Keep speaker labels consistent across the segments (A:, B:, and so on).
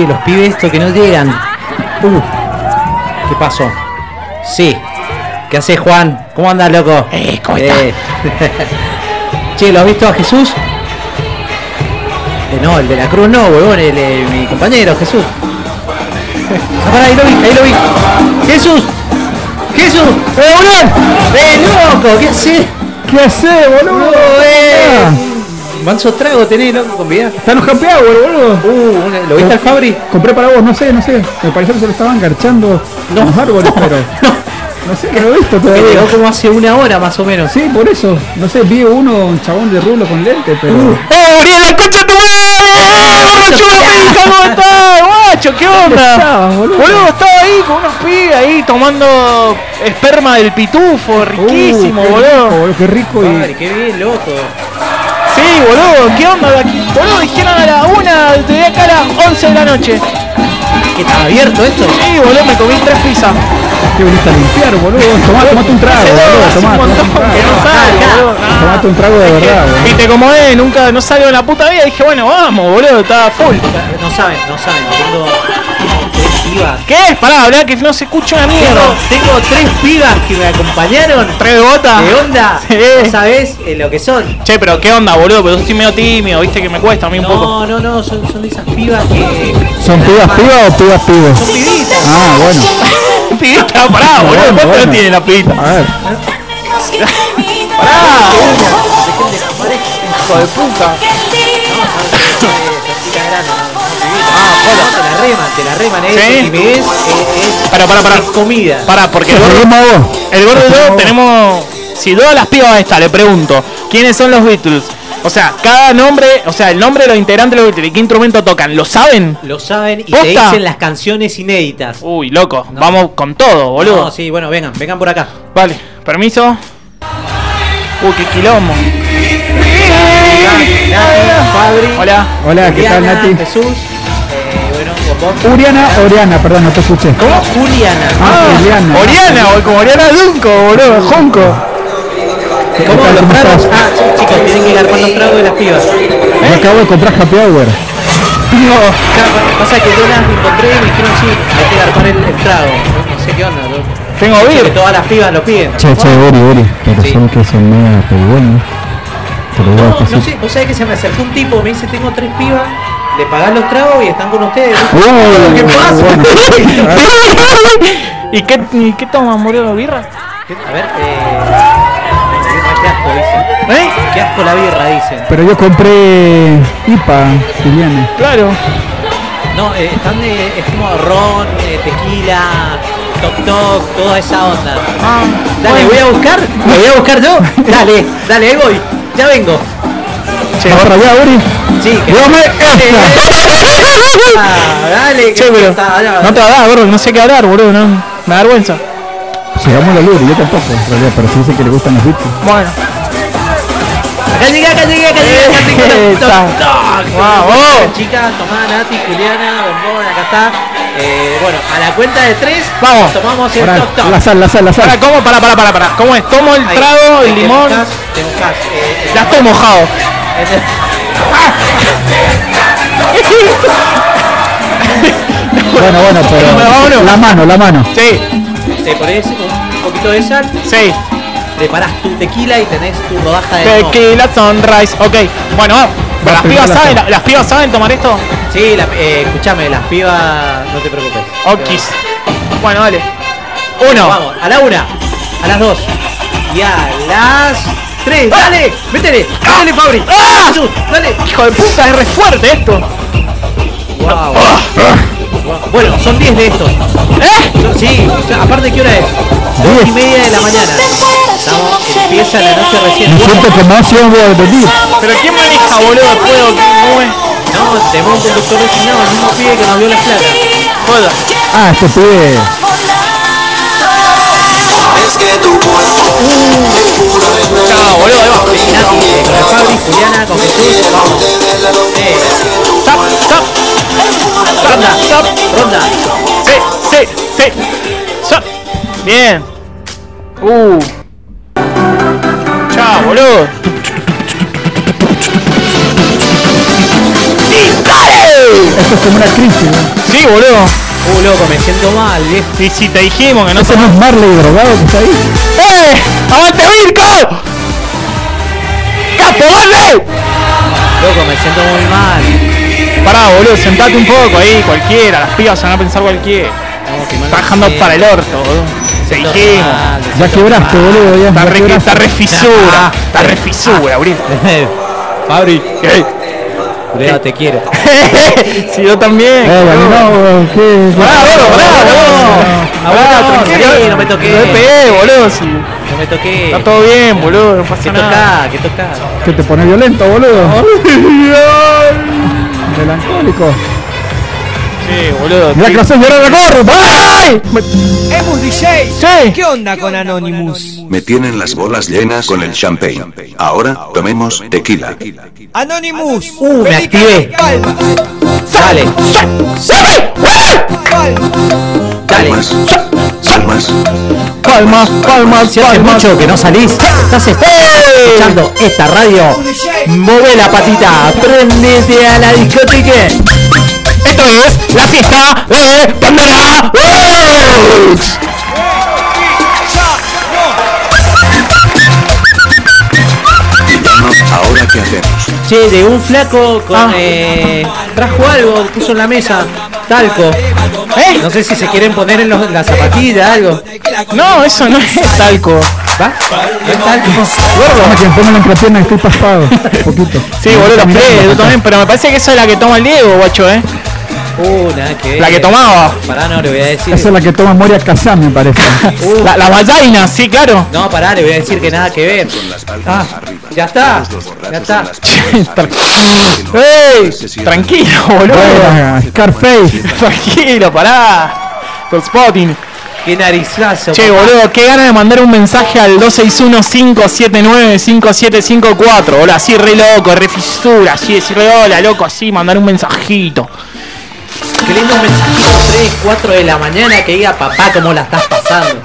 A: Che, los pibes estos que no llegan. Uh, ¿Qué pasó? Sí. ¿Qué haces, Juan? ¿Cómo andas, loco?
B: Eh, ¿cómo
A: Eh. che, ¿lo has visto a Jesús? Eh, no, el de la cruz no, huevón, el, eh, mi compañero, Jesús. Ah, pará, ahí lo vi, ahí lo vi. ¡Jesús! ¡Jesús! ¡Eh, boludo! ¡Eh, loco! ¿Qué haces?
B: ¿Qué haces, boludo?
A: ¡Eh! Manso trago tenés, loco, con vida.
B: Están los hour, boludo.
A: Uh, una- ¿lo viste al Fabri?
B: Compré para vos, no sé, no sé. Me pareció que se lo estaban garchando
A: No.
B: los árboles, pero. No sé, que no he visto
A: Que
B: todavía.
A: llegó como hace una hora más o menos.
B: Sí, por eso. No sé, vi uno, un chabón de rulo con lente, pero.
C: ¡Eh, Uriel, la concha de tu madre! ¡Borracho pica! ¿Cómo estás, guacho? ¿Qué onda?
B: estabas, boludo?
C: Boludo, estaba ahí con unos pibes ahí tomando esperma del pitufo, riquísimo,
B: Uh, qué
C: boludo.
B: rico, boludo, Qué rico y.
A: Padre, qué bien, loco.
C: Sí, boludo, ¿qué onda? Boludo, dijeron a la una, te voy acá a las 11 de la noche.
A: ¿Qué está abierto esto?
C: Sí, boludo, me comí tres pizzas.
B: ¿Qué viniste a limpiar, boludo? Tomá, tomate un trago, boludo. Tomá,
C: un
B: tomate
C: montón
B: un trago.
C: que no boludo.
B: Tomate un trago de verdad, boludo.
C: Viste cómo es, nunca, no salgo en la puta vida. Dije, bueno, vamos, boludo, estaba full.
A: No saben, no saben. Tengo pibas.
C: ¿Qué? Pará, hablá que no se escucha una
A: Tengo,
C: mierda.
A: tengo tres pibas que me acompañaron.
C: ¿Tres botas?
A: ¿Qué onda?
C: Sí.
A: ¿No sabés eh, lo que son?
C: Che, pero ¿qué onda, boludo? Pero yo estoy medio tímido, viste que me cuesta a mí un poco.
A: No, no, no, son, son de esas pibas que.
B: ¿Son pibas pibas o pibas pibos?
A: Son pibitas.
B: Ah, bueno.
C: Pibita, pará, boludo.
B: bueno,
C: ¿Cuánto
B: bueno.
C: tiene la pibita?
B: A ver.
C: Pará,
A: Hijo de puta. Te la reman, te la reman.
C: Sí.
A: Y ves, es,
C: pará, pará.
A: es comida.
C: Pará, porque el gordo, el gordo y yo tenemos. Si todas las pibas estas le pregunto, ¿quiénes son los Beatles? O sea, cada nombre, o sea, el nombre de los integrantes de los Beatles y qué instrumento tocan, ¿lo saben?
A: Lo saben y te dicen las canciones inéditas.
C: Uy, loco,
A: No.
C: vamos con todo, boludo.
A: No, sí, bueno, vengan, vengan por acá.
C: Vale, permiso. Uy, qué quilombo. Hola.
B: Hola, ¿qué tal, Nati?
A: Jesús, eh, bueno, con vos.
B: Uriana, Oriana, perdón, no te escuché.
A: ¿Cómo? Juliana.
B: Ah, Oriana.
C: Oriana, o como Oriana Dunco, boludo, Junco.
A: ¿Cómo los
B: ¿Cómo
A: tragos? Ah, sí, chicos, tienen que garpar los tragos de las pibas.
B: Yo acabo de comprar happy hour.
C: No.
A: Claro, Pasa que yo las encontré y me dijeron sí, hay que garpar el, el trago. No sé qué onda, ¿no?
C: Tengo
A: Sé que
C: vir.
A: todas las pibas lo piden.
B: Che, che, Uri, Uri. Pero
A: Sí.
B: son que son media pedigüeños. Te lo digo
A: No, no sé, vos sabés que se me acercó un tipo, me dice tengo tres pibas, le pagás los tragos y están con ustedes.
B: Uh,
A: ¿Qué pasa?
B: bueno.
C: ¿Y qué, y qué toman, boludo? ¿Birra?
A: A ver, eh. Qué asco, dicen.
C: ¿Eh?
A: Qué asco la birra, dicen.
B: Pero yo compré IPA, Juliana.
C: Claro.
A: No, eh, están de, es como ron, eh, tequila, toc toc, toda esa onda.
C: Ah,
A: Dale,
C: bueno.
A: voy a buscar, lo voy a buscar yo. Dale, dale, ahí voy. Ya vengo.
C: Che,
B: ¿Vas para allá, Uri?
A: Sí, que
B: Dígame esta.
A: Ah, dale, que
C: Che, pero no te va a dar, gordo, no sé qué hablar, boludo, no. Me da vergüenza.
B: Llegamos a la Uri, yo tampoco, en realidad, pero sí dice que le gustan los Beatles.
C: Bueno.
A: Acá llegué, acá llegué, acá llegué, acá llegué.
C: Esa.
A: Toc, toc.
C: Vamos.
A: Chicas, tomá, Nati, Juliana, Bombón, acá está. Eh, bueno, a la cuenta de tres,
C: Vamos.
A: tomamos el toc.
B: la sal, la sal, la
C: Para,
B: sal.
C: ¿cómo? Para, para, para, para. ¿Cómo es? Tomo el
A: Ahí.
C: trago, el
A: Te
C: limón.
A: Te mojás. eh,
C: Ya estoy mojado.
B: Bueno, bueno, pero. La mano, la mano.
C: Sí,
A: Te pones un poquito de sal,
C: sí.
A: preparás tu tequila y tenés tu rodaja de.
C: Tequila sunrise. Ok. Bueno, ¿Las pibas
B: la
C: saben, las pibas saben tomar esto?
A: Sí, la, eh, escúchame, las pibas, no te preocupes.
C: Okis. Bueno, dale. Uno.
A: Vamos, a la una, a las dos y a las tres. ¡Dale! ¡Métele! ¡Métele, Fabri!
C: ¡Ah!
A: Jesús, ¡Dale!
C: Hijo de puta, es re fuerte esto.
A: Wow. Bueno, son 10 de estos.
C: ¿Eh?
A: No, Sí, o sea, aparte, ¿qué hora es? Dos y media de la mañana. Estamos, empieza la noche recién.
B: Me siento como si yo voy a.
C: Pero ¿quién maneja, boludo? ¿Puedo? ¿Cómo es?
A: No, tenemos un conductor designado, el mismo pibe que nos dio las placas.
C: Joda.
B: Ah, este pibe.
C: Es que tu cuerpo
A: es pura Chao, boludo, vamos con con Fabri, Juliana, con Jesús, vamos. Eh,
C: stop, stop.
A: Ronda,
C: stop,
A: ronda.
C: Sí, sí, sí. Stop. Bien. Uh. Chao, boludo. ¡Dispare!
B: Esto es como una crisis, ¿no?
C: Sí, boludo.
A: Uh, loco, me siento mal, viejo.
C: Y si te dijimos que no
B: ¿Ese no es Marley drogado que está ahí?
C: ¡Eh! ¡Aguante Virco! ¡Capo, Marley!
A: Loco, me siento muy mal.
C: Pará, boludo, sentate un poco ahí, cualquiera. Las pibas van a pensar cualquiera.
A: No,
C: Está
A: siento.
C: para el orto, boludo.
A: Siento
C: dijimos.
A: mal,
B: Ya quebraste,
A: mal.
B: boludo, ya.
C: Está
B: ya
C: re,
B: quebraste.
C: está re fisura. Está re fisura.
A: Fabri,
C: ¿Qué?
A: Cuidado, te quiero.
C: si yo también.
B: Eh, no, ¿qué?
C: Pará, boludo, pará, tranquilo.
A: sí, no me toqué.
C: No me pegué, boludo. si
A: No me toqué.
C: Está todo bien, boludo. No
A: ¿Qué
C: pasa nada.
A: toca? ¿Qué toca?
B: ¿Qué te pone violento, boludo? Melancólico.
C: Sí, boludo.
B: Mira que vas a llorar de gorro. ¡Ay!
D: Emus DJ,
C: Sí.
D: ¿qué onda con Anonymous?
E: Me tienen las bolas llenas con el champagne. Ahora tomemos tequila.
D: Anonymous,
A: Uh, me activé.
D: Calma,
A: Dale,
D: calma.
A: dale.
E: Palmas. Palmas.
C: Palmas, palmas,
A: Si hace mucho que no salís, estás escuchando esta radio. Mueve la patita, prendete a la discoteca.
C: Esto es la fiesta de Pandora Rocks.
E: Villano, ahora qué hacemos.
A: Che, de un flaco con,
C: Ah.
A: eh, trajo algo, puso en la mesa, talco.
C: ¿Eh?
A: No sé si se quieren poner en, los, en la zapatilla, algo.
C: No, eso no es talco.
A: ¿Va? ¿No es talco?
B: Dame que me en la pierna estoy paspado. Un poquito.
C: Sí, boludo, los yo también, pero me parece que esa es la que toma el Diego, guacho, eh.
A: Uh, nada que ver.
C: La que tomaba.
A: Pará, no, le voy a decir.
B: Esa es la que toma Moria Kazan, me parece.
A: Uh,
C: La, las vallainas, sí, claro.
A: No, pará, le voy a decir que nada que ver. Ah, ya está. Ya está.
C: ¡Ey! Tranquilo, boludo.
B: Bueno, Scarface.
C: Tranquilo, pará. Con spotting.
A: Qué narizazo.
C: Che,
A: papá.
C: boludo, qué ganas de mandar un mensaje al 261-579-5754. Hola, así re loco, re fisura, así decirle hola, loco, así, mandar un mensajito.
A: Qué lindo mensajito 3, 4 de la mañana que diga papá cómo la estás pasando.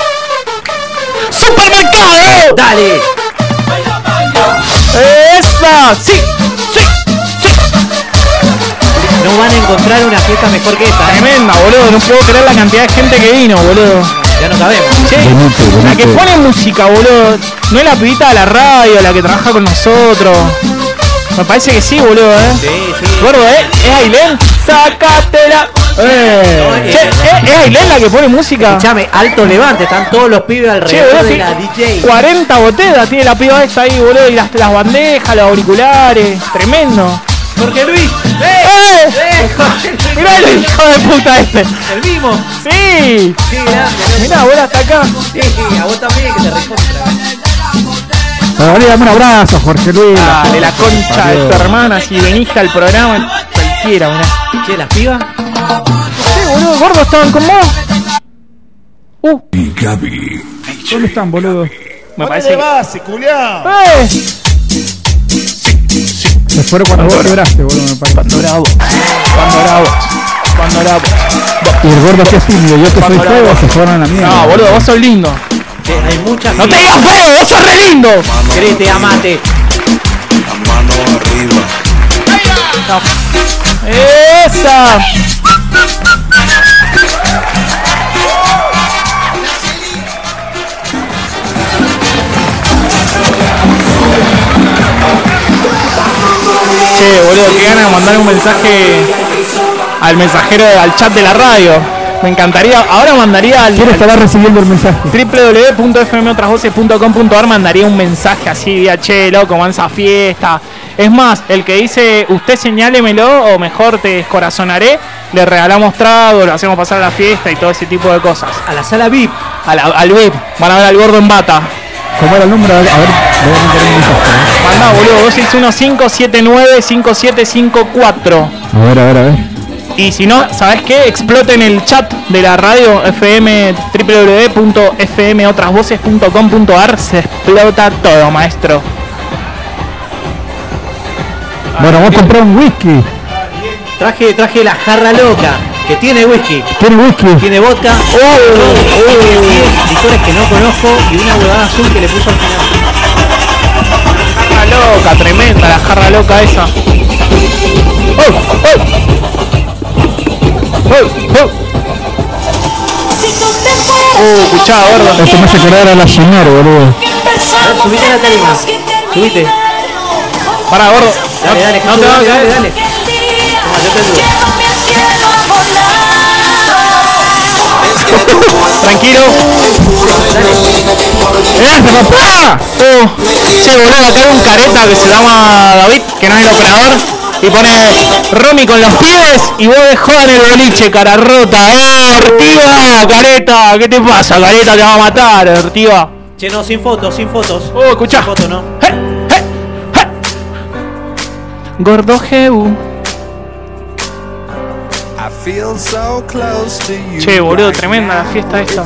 C: ¡Supermercado!
A: Dale.
C: ¡Esa! ¡Sí! ¡Sí! ¡Sí!
A: No van a encontrar una fiesta mejor que esta. ¿eh?
C: Tremenda, boludo, no puedo creer la cantidad de gente que vino, boludo.
A: Ya no.
C: Che,
B: Benito,
C: la que pone música, boludo, no es la pibita de la radio, la que trabaja con nosotros. Me parece que sí, boludo, eh.
A: Sí, sí.
C: Gordo, ¿eh? ¿Es Ailén? ¡Sácatela!
A: Eh.
C: Che, ¿es, ¿es Ailén la que pone música?
A: Escuchame, alto levante, están todos los pibes
C: Che,
A: alrededor
C: boludo,
A: de la DJ.
C: 40 botellas tiene la piba esta ahí, boludo, y las, las bandejas, los auriculares, tremendo.
A: Jorge Luis.
C: ¡Eh!
A: ¡Eh! Jorge Luis.
C: Mirá el hijo de puta este.
A: El mismo.
C: Sí.
A: Qué grande.
C: Mirá, boludo, hasta acá.
A: Sí, a vos también que te recontra.
B: Pero dame un abrazo, Jorge Luis.
C: Dale, la concha de tu hermana, si veniste al programa, cualquiera, mirá.
A: Che, las pibas.
C: Sí, boludo, gordo, estaban con vos. Uh,
B: ¿Dónde están, boludo?
C: me parece que...
F: base, culiao!
C: ¡Eh!
B: Se fueron cuando vos quebraste, boludo, me parece.
C: Cuando era vos, cuando era vos, cuando era vos.
B: Y el gordo que es tímido, yo que soy feo, se fueron a la mierda.
C: No, boludo, vos sos lindo.
A: Hay muchas
C: ¡No te digas feo, vos sos re lindo!
A: Crete, amate.
C: ¡Esa! Che, boludo, qué ganas de mandar un mensaje al mensajero, al chat de la radio. Me encantaría, ahora mandaría al,
B: ¿Quién estará recibiendo el mensaje?
C: www.fmotrazvoces.com.ar mandaría un mensaje así, diga, che, loco, mansa fiesta. Es más, el que dice, usted señálemelo o mejor te descorazonaré, le regalamos trago, lo hacemos pasar a la fiesta y todo ese tipo de cosas.
A: A la sala VIP.
C: A la- al VIP, van a ver al gordo en bata.
B: ¿Cómo era el número? A ver, a ver, le voy a mensaje.
C: Mandá, boludo, 261-579-5754.
B: A ver, a ver, a ver.
C: Y si no, ¿sabes qué? Exploten el chat de la radio FM www.fmotrasvoces.com.ar Se explota todo, maestro.
B: Bueno, vamos a comprar un whisky.
A: Traje, traje la jarra loca. Que tiene whisky.
B: ¿Quiere whisky?
A: Tiene vodka. ron, tiene licores que no conozco. Y una huevada azul que le puso al final.
C: Jarra loca, tremenda la jarra loca esa. ¡Oh! ¡Oh! Uh, escuchá, gordo.
B: Esto me hace acordar a la Shinar, boludo.
A: Subite la tarima. Subite.
C: Pará, gordo.
A: Dale, dale,
C: no
A: dale,
C: caer.
A: dale, dale. Toma, yo te ayudo.
C: Tranquilo. ¡Eh, papá! Uh, che, boludo, acá hay un careta que se llama David, que no es el operador. Y pone Romy con los pibes y vos de joda en el boliche, cara rota. ¡Eh, Ortiva! ¡Careta! ¿Qué te pasa, careta? Te va a matar, Ortiva.
A: Che, no, sin fotos, sin fotos.
C: Oh, escuchá.
A: Sin fotos, no.
C: ¡Eh, eh, eh! Gordo Jebu.
F: Che, boludo, tremenda la fiesta esta.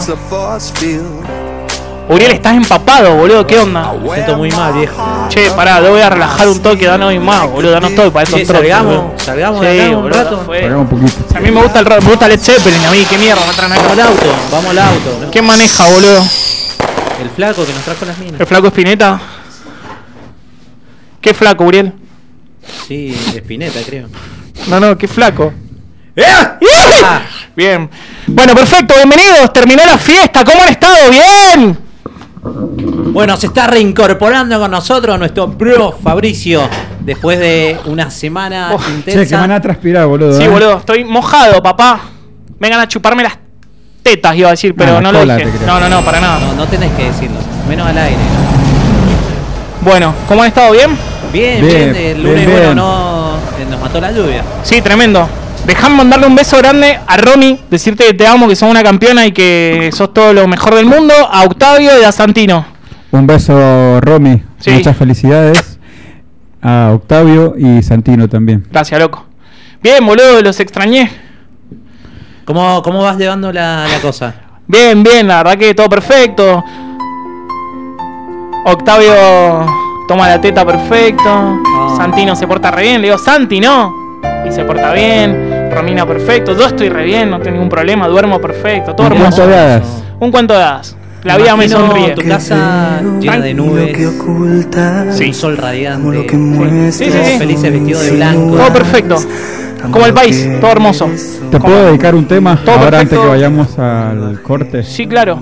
C: Uriel, estás empapado, boludo, ¿qué onda?
A: Me siento muy mal, viejo.
C: Che, pará, lo voy a relajar un toque, danos hoy más, boludo, danos todo para estos
A: Che,
C: trotes,
A: salgamos,
C: boludo.
A: salgamos de
C: Sí,
A: acá un
C: boludo,
A: rato.
C: fue.
B: Hagamos un poquito.
C: A mí me gusta el rock, me gusta Led Zeppelin, a mí, qué mierda me traen
A: Vamos al
C: acá.
A: auto, vamos al auto. ¿no?
C: ¿Quién maneja, boludo?
A: El flaco que nos trajo las minas.
C: ¿El flaco Espineta? ¿Qué flaco, Uriel?
A: Sí, Espineta, creo.
C: No, no, qué flaco.
A: Ah,
C: Bien. Bueno, perfecto, bienvenidos. Terminó la fiesta. ¿Cómo han estado? Bien.
A: Bueno, se está reincorporando con nosotros nuestro bro Fabricio. Después de una semana
C: Oh,
A: intensa.
B: Che, que van a transpirar, boludo.
C: Sí,
B: ¿eh?
C: boludo, estoy mojado, papá. Vengan a chuparme las tetas, iba a decir, pero
B: la
C: no lo dije. No, no, no, para nada.
A: No, no tenés que decirlo. Menos al aire.
C: Bueno, ¿cómo han estado? ¿Bien?
A: Bien, bien.
B: Bien,
A: el lunes,
B: bien.
A: bueno, no. eh, Nos mató la lluvia.
C: Sí, tremendo. Dejame mandarle un beso grande a Romy, decirte que te amo, que sos una campeona y que sos todo lo mejor del mundo. A Octavio y a Santino.
B: Un beso, Romy.
C: Sí.
B: Muchas felicidades a Octavio y Santino también.
C: Gracias, loco. Bien, boludo, los extrañé.
A: ¿Cómo, cómo vas llevando la, la cosa?
C: Bien, bien, la verdad que todo perfecto. Octavio toma la teta perfecto. Santino se porta re bien. Le digo, Santi, no. Y se porta bien. Romina perfecto. Yo estoy re bien, no tengo ningún problema. Duermo perfecto. Todo
B: Un
C: hermoso.
B: cuento de hadas.
C: Un cuento de hadas. La vida me sonríe.
A: Tu casa llena de nubes.
C: Sí.
A: Un sol radiante.
C: Sí, sí,
A: Todos
C: sí.
A: felices vestidos de blanco.
C: Todo perfecto. Como el país, todo hermoso.
B: ¿Te puedo dedicar un tema
C: Todo
B: ahora
C: perfecto.
B: antes que vayamos al corte?
C: Sí, claro.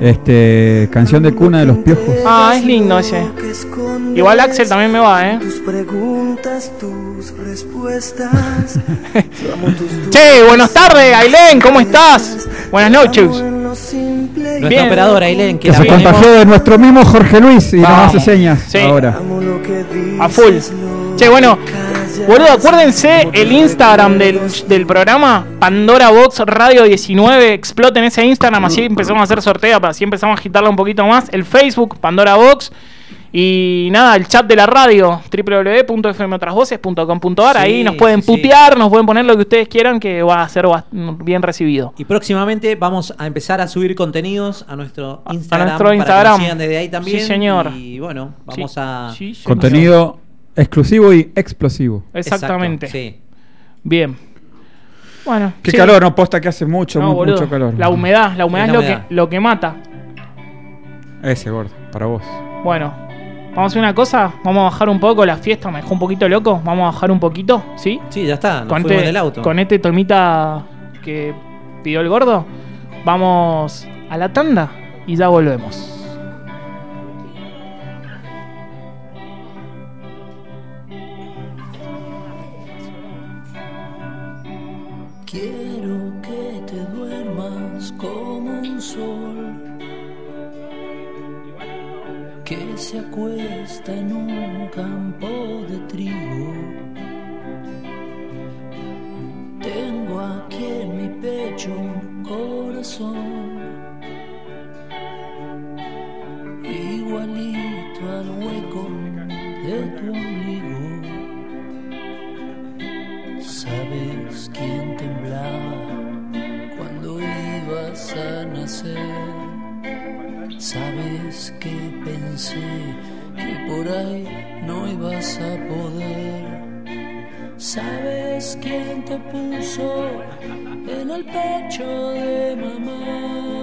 B: Este, canción de cuna de los piojos.
C: Ah, es lindo ese. Igual Axel también me va, eh. Che, buenas tardes, Ailén, ¿cómo estás? Buenas noches.
A: Nuestra
C: Bien.
A: operadora Ailén, que
B: Que se contagió de nuestro mismo Jorge Luis y nos hace señas
C: Sí.
B: ahora.
C: A full. Che, bueno, boludo, acuérdense el Instagram del, del programa, Pandora Box Radio 19. Exploten ese Instagram, así empezamos a hacer sorteo, así empezamos a agitarla un poquito más. El Facebook, Pandora Box. Y nada, el chat de la radio, www.fmotrasvoces.com.ar.
A: Sí,
C: Ahí nos pueden
A: sí.
C: putear, nos pueden poner lo que ustedes quieran, que va a ser bien recibido.
A: Y próximamente vamos a empezar a subir contenidos a nuestro
C: A- a
A: Instagram.
C: nuestro
A: Para que
C: Instagram.
A: nos sigan desde ahí también.
C: Sí, señor.
A: Y bueno, vamos
C: Sí,
A: a.
C: sí, señor.
B: Contenido exclusivo y explosivo.
C: Exactamente.
A: Exacto, sí.
C: Bien. Bueno.
B: Qué
C: sí.
B: calor, no posta que hace mucho,
C: No,
B: mu-
C: boludo.
B: mucho calor.
C: La humedad, la humedad
A: Es
C: es,
A: la
C: lo,
A: humedad.
C: Que, lo que mata.
B: Ese gordo, para vos.
C: Bueno, vamos a hacer una cosa, vamos a bajar un poco la fiesta, me dejó un poquito loco, vamos a bajar un poquito, ¿sí?
A: Sí, ya está. Nos
C: Con
A: fuimos
C: este,
A: del auto.
C: con este tomita que pidió el gordo, vamos a la tanda y ya volvemos.
G: Se acuesta en un campo de trigo. Tengo aquí en mi pecho un corazón igualito al hueco de tu ombligo. ¿Sabes quién temblaba cuando ibas a nacer? ¿Sabes que pensé que por ahí no ibas a poder? ¿Sabes quién te puso en el pecho de mamá?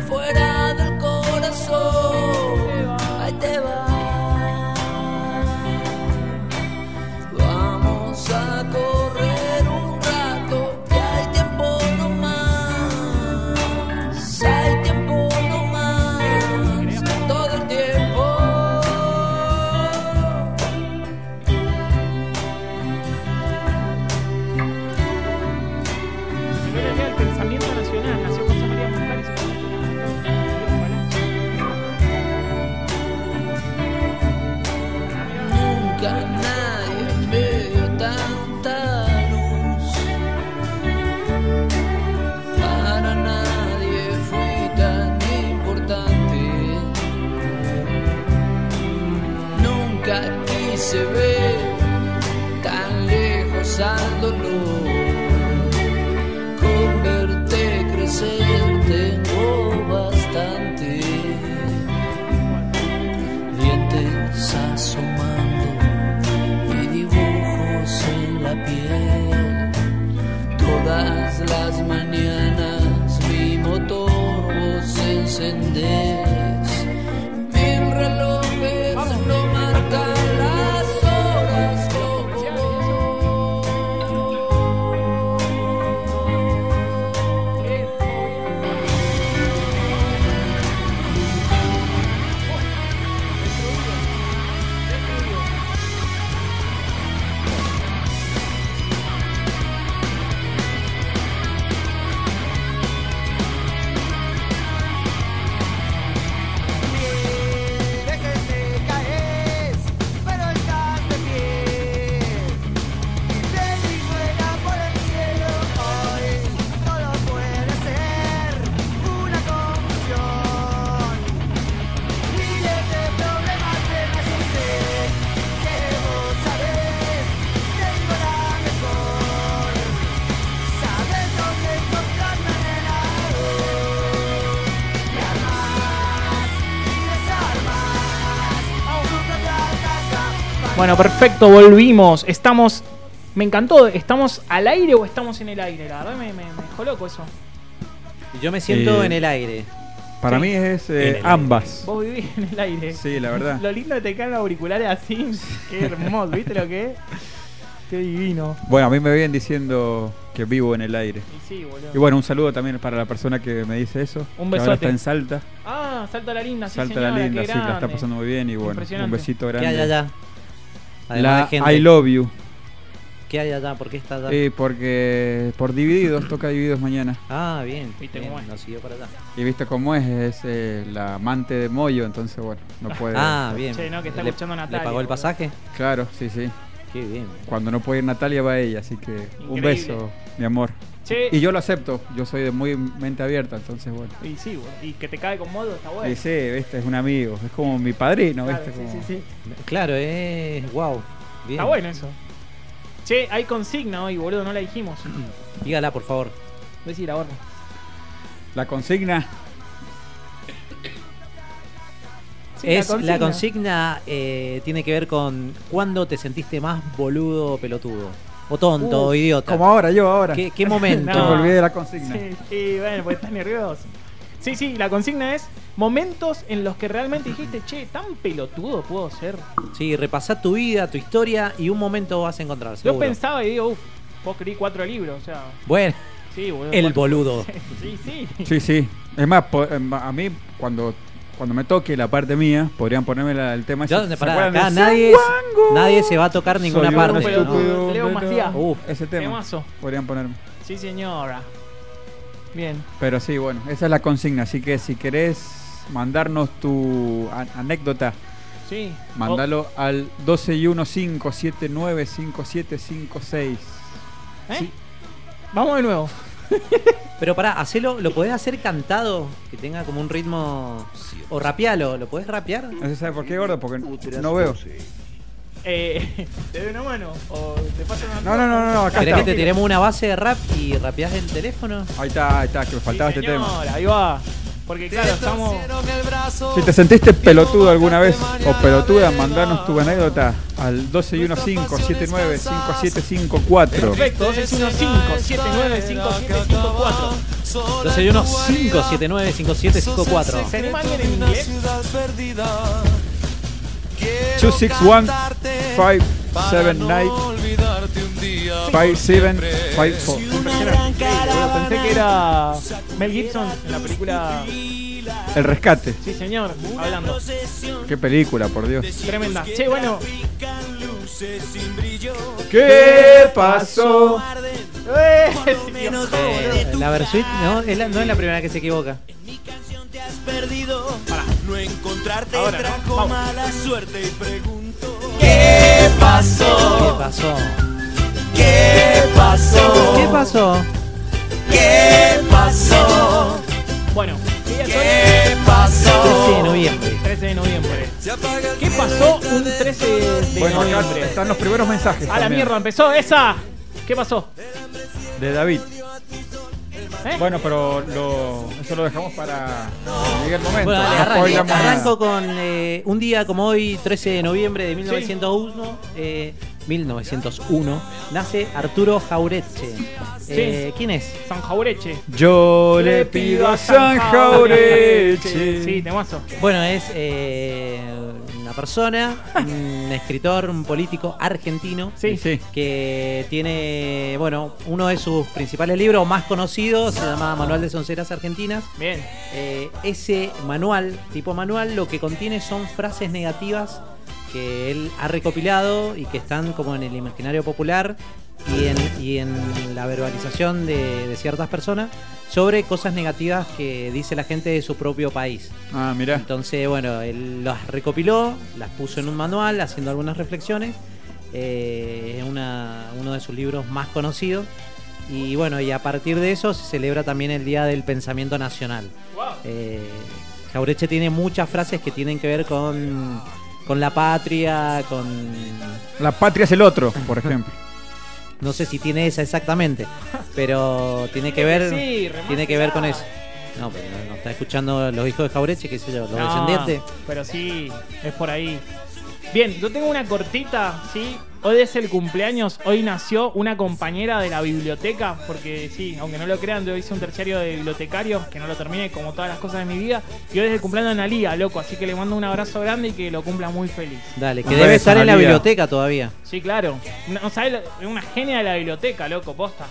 G: Fuera
C: Bueno, perfecto, volvimos. Estamos. Me encantó. ¿Estamos al aire o estamos en el aire? La verdad me, me, me dejó loco eso.
A: Yo me siento
B: Eh,
A: en el aire.
B: Para
C: Sí.
B: mí es eh,
A: En el
B: ambas.
C: Vos vivís en el aire.
B: Sí, la verdad.
C: Lo lindo de te caen los auriculares así. Qué hermoso, ¿viste lo que es? Qué divino.
B: Bueno, a mí me vienen diciendo que vivo en el aire.
C: Y sí, boludo.
B: Y bueno, un saludo también para la persona que me dice eso.
C: Un
B: que ahora
C: besote.
B: está en Salta.
C: Ah, salta la linda, sí,
B: Salta
C: señora,
B: la linda,
C: qué
B: sí, la está
C: grande.
B: pasando muy bien. Y bueno, un besito
A: ¿Qué
B: grande.
A: hay allá? Además
B: La
A: de gente.
B: I love you.
A: ¿Qué hay allá? ¿Por qué está allá?
B: Eh, porque por Divididos, toca Divididos mañana.
A: Ah, bien.
C: Viste
A: bien,
C: cómo es.
A: Nos siguió para allá.
B: Y viste cómo es, es eh, la amante de Moyo, entonces bueno, no puede.
A: Ah, bien.
C: Che, no, que está
A: ¿Le,
C: escuchando
A: ¿Le
C: Natalia,
A: pagó el
C: boludo.
A: pasaje?
B: Claro, sí, sí.
A: Qué bien.
B: Cuando no puede ir Natalia va ella, así que un beso, mi amor.
C: Che,
B: Y yo lo acepto, yo soy de muy mente abierta, entonces bueno.
C: y sí, boludo. Y que te cae con modo está bueno.
B: Y sí, viste, es un amigo, es como mi padrino,
C: Claro,
B: viste.
C: sí,
B: como-
C: sí, sí.
A: Claro, eh. Wow. Bien.
C: Está bueno eso. Che, hay consigna hoy, boludo, no la dijimos.
A: Dígala, por favor.
C: Decir ahora.
B: La consigna,
C: Sí,
A: es, la consigna eh, tiene que ver con cuándo te sentiste más boludo o pelotudo. O tonto, o idiota.
B: como ahora, yo ahora.
A: ¿Qué, qué momento?
B: Me olvidé de la consigna.
C: Sí, sí, bueno, pues estás nervioso. Sí, sí, la consigna es momentos en los que realmente dijiste, che, tan pelotudo puedo ser.
A: Sí, repasá tu vida, tu historia y un momento vas a encontrar.
C: Yo
A: seguro.
C: pensaba y digo, uff, vos escribí cuatro libros, o sea,
A: Bueno,
C: sí, boludo.
A: el
C: cuatro-
A: boludo.
C: Sí, sí.
B: Sí, sí. Es más, em, a mí cuando cuando me toque la parte mía, podrían ponerme la- el tema.
A: Ya,
B: ese- ¿se
A: pará,
B: acuerdan
A: acá nadie, nadie se va a tocar ninguna
B: Soy
A: parte.
C: Leo Maciá.
A: Uf,
B: ese tema.
C: Temazo.
B: Podrían ponerme.
C: Sí, señora. Bien.
B: Pero sí, bueno, esa es la consigna. Así que si querés mandarnos tu anécdota,
C: Sí.
B: mándalo al 1215795756.
C: Oh, ¿eh? Vamos de nuevo.
A: Pero pará, hacelo, ¿lo podés hacer cantado? Que tenga como un ritmo. O rapealo, ¿lo podés rapear?
B: ¿No se sabe por qué, gordo? Porque no veo.
C: Eh, ¿Te doy una mano? ¿O te paso una
B: No, no, no, no, no, acá
A: ¿Querés
B: está.
A: que te tiremos una base de rap y rapeás el teléfono?
B: Ahí está, ahí está, que me faltaba
C: Sí,
B: este tema.
C: Ahí va. Porque claro, estamos.
B: Si te sentiste pelotudo alguna vez o pelotuda, mandanos tu anécdota al 1215-795754.
C: Perfecto, 261-579-5754.
A: 261-579-5754.
C: ¿Se anima alguien en inglés?
B: 261-579-5754.
C: Bueno, pensé que era Mel Gibson en la película.
B: El rescate.
C: Sí, señor, hablando.
B: Qué película, por Dios.
C: Tremenda. Che, bueno.
B: ¿Qué pasó?
C: Eh,
A: Eh, la Versuit no es la, no es la primera que se equivoca.
H: No encontrarte
C: Ahora,
H: trajo
C: vamos.
H: mala suerte y pregunto ¿Qué
A: ¿Qué
H: pasó?
A: pasó?
H: ¿Qué pasó?
A: ¿Qué pasó?
H: ¿Qué pasó?
C: Bueno, ¿qué
H: ¿Qué
A: 13 de
H: pasó?
A: noviembre.
C: soy? 13 de noviembre. ¿Qué pasó un 13 de
B: Bueno, acá
C: noviembre?
B: están los primeros mensajes.
C: A la mierda, empezó esa. ¿Qué pasó?
B: De David.
C: ¿Eh?
B: Bueno, pero lo, eso lo dejamos para el momento.
A: Bueno, dale,
B: No
A: arranco. con eh, un día como hoy, 13 de noviembre de 1901. eh, 1901 nace Arturo Jauretche. Eh, ¿Quién es?
C: San Jaureche.
B: Yo le pido a San Jaureche.
C: Sí, temazo.
A: Bueno, es eh, una persona, un escritor, un político argentino.
C: Sí.
B: Sí.
A: que tiene, bueno, uno de sus principales libros más conocidos, se llama Manual de Sonceras Argentinas.
C: Bien.
A: Eh, ese manual, tipo manual, lo que contiene son frases negativas que él ha recopilado y que están como en el imaginario popular y en, y en la verbalización de, de ciertas personas sobre cosas negativas que dice la gente de su propio país.
B: Ah, mirá.
A: Entonces, bueno, él las recopiló, las puso en un manual haciendo algunas reflexiones. Eh, es una- uno de sus libros más conocidos. Y bueno, y a partir de eso se celebra también el Día del Pensamiento Nacional. Eh, Jaureche tiene muchas frases que tienen que ver con, con la patria, con...
B: La patria es el otro, por ejemplo.
A: No sé si tiene esa exactamente, pero tiene que ver,
C: Sí,
A: tiene que ver con eso. No, pero no, no está escuchando los hijos de Jaureche, qué sé yo, los
C: No,
A: descendientes.
C: Pero sí, es por ahí. Bien, yo tengo una cortita, ¿sí? Hoy es el cumpleaños, hoy nació una compañera de la biblioteca, porque sí, aunque no lo crean, yo hice un terciario de bibliotecario, que no lo terminé como todas las cosas de mi vida, y hoy es el cumpleaños de Analia, loco, así que le mando un abrazo grande y que lo cumpla muy feliz.
A: Dale, que debe estar en la biblioteca todavía.
C: Sí, claro. No sabes, es una genia de la biblioteca, loco, posta.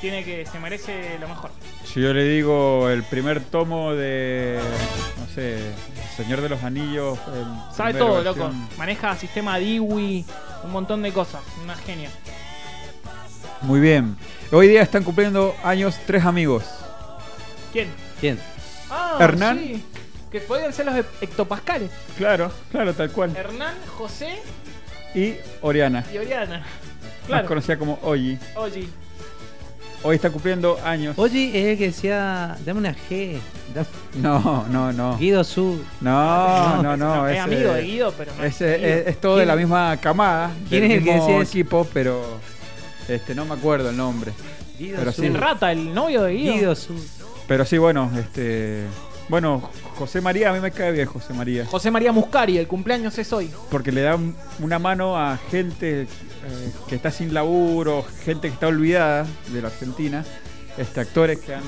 C: Tiene que, se merece lo mejor.
B: Si yo le digo el primer tomo de, no sé, Señor de los Anillos. el
C: Sabe
B: primera
C: todo,
B: versión.
C: loco. Maneja sistema Dewey, un montón de cosas. Una genia.
B: Muy bien. Hoy día están cumpliendo años tres amigos.
C: ¿Quién?
A: ¿Quién?
C: Ah,
B: Hernán.
C: sí. Que podían ser los he- hectopascales.
B: Claro, claro, tal cual.
C: Hernán, José
B: Y Oriana,
C: y Oriana.
B: más
C: Claro.
B: conocida como Oyi.
C: Oye,
B: Hoy está cumpliendo años.
A: Oye, es el que decía, dame una G.
B: No, no, no.
A: Guido Su.
B: No, no, no.
C: es
B: ese-
C: amigo de Guido, pero no.
B: es, es todo de
A: ¿Quién-
B: la misma camada.
A: quién
B: del
A: es el que
B: mismo
A: decía eso?
B: equipo, pero este no me acuerdo el nombre.
A: Guido
B: Pero
A: Su.
B: sí.
C: El rata, el novio de Guido.
A: Guido Su.
B: Pero sí, bueno, este. Bueno, José María, a mí me cae bien José María.
C: José María Muscari, el cumpleaños es hoy.
B: Porque le da un- una mano a gente eh, que está sin laburo, gente que está olvidada de la Argentina. Este, actores que han.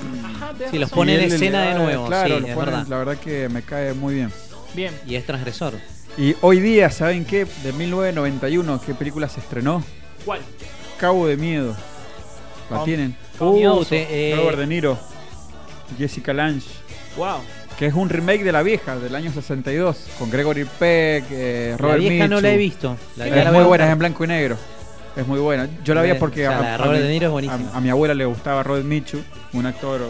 A: Sí, los pone en escena
B: da-
A: de nuevo,
B: Claro,
A: sí,
B: los
A: es
B: ponen,
A: verdad.
B: la verdad que me cae muy bien.
C: Bien.
A: Y es transgresor.
B: Y hoy día, ¿saben qué? De 1991, ¿qué película se estrenó?
C: ¿Cuál?
B: Cabo de Miedo. ¿La tienen?
C: Cabo miedoso.
A: Uh, te- eh,
B: Robert De Niro, Jessica Lange,
C: Wow.
B: que es un remake de la vieja, del año 62, con Gregory Peck, eh,
A: la
B: Robert
A: vieja no la he visto. La,
B: Es
A: la
B: muy buena, es en blanco y negro. Es muy buena. Yo la
A: Bien,
B: porque
A: o sea,
B: a,
A: la de
B: a
A: Robert
B: mi,
A: De Niro es
B: a-
A: buenísima.
B: a mi abuela le gustaba Robert Mitchum, un actor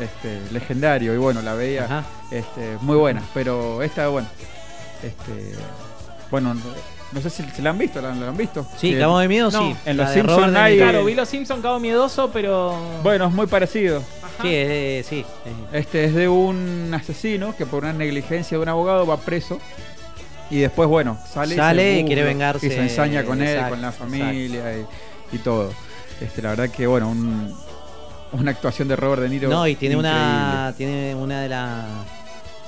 B: este, legendario. Y bueno, la veía
A: Ajá.
B: este, muy buena. Pero esta, bueno, este, bueno, no, sé si, si la han visto, ¿la, la han visto?
A: Sí,
B: Que-
A: Cabo de Miedo,
C: No,
A: sí.
B: en
A: La
B: Los
A: de
B: Simpson
A: Robert De
B: hay-
A: Niro.
C: Claro, vi los Simpson Cabo Miedoso, pero.
B: Bueno, es muy parecido.
C: Ajá.
A: Sí, eh, sí. eh.
B: Este es de un asesino que por una negligencia de un abogado va preso y después, bueno, sale,
A: Sale
B: se
A: y quiere
B: burla
A: vengarse,
B: Y se ensaña con él,
A: exacto,
B: con la familia y, y todo. Este, la verdad que, bueno, un, una actuación de Robert De Niro.
A: No, y tiene una tiene una de las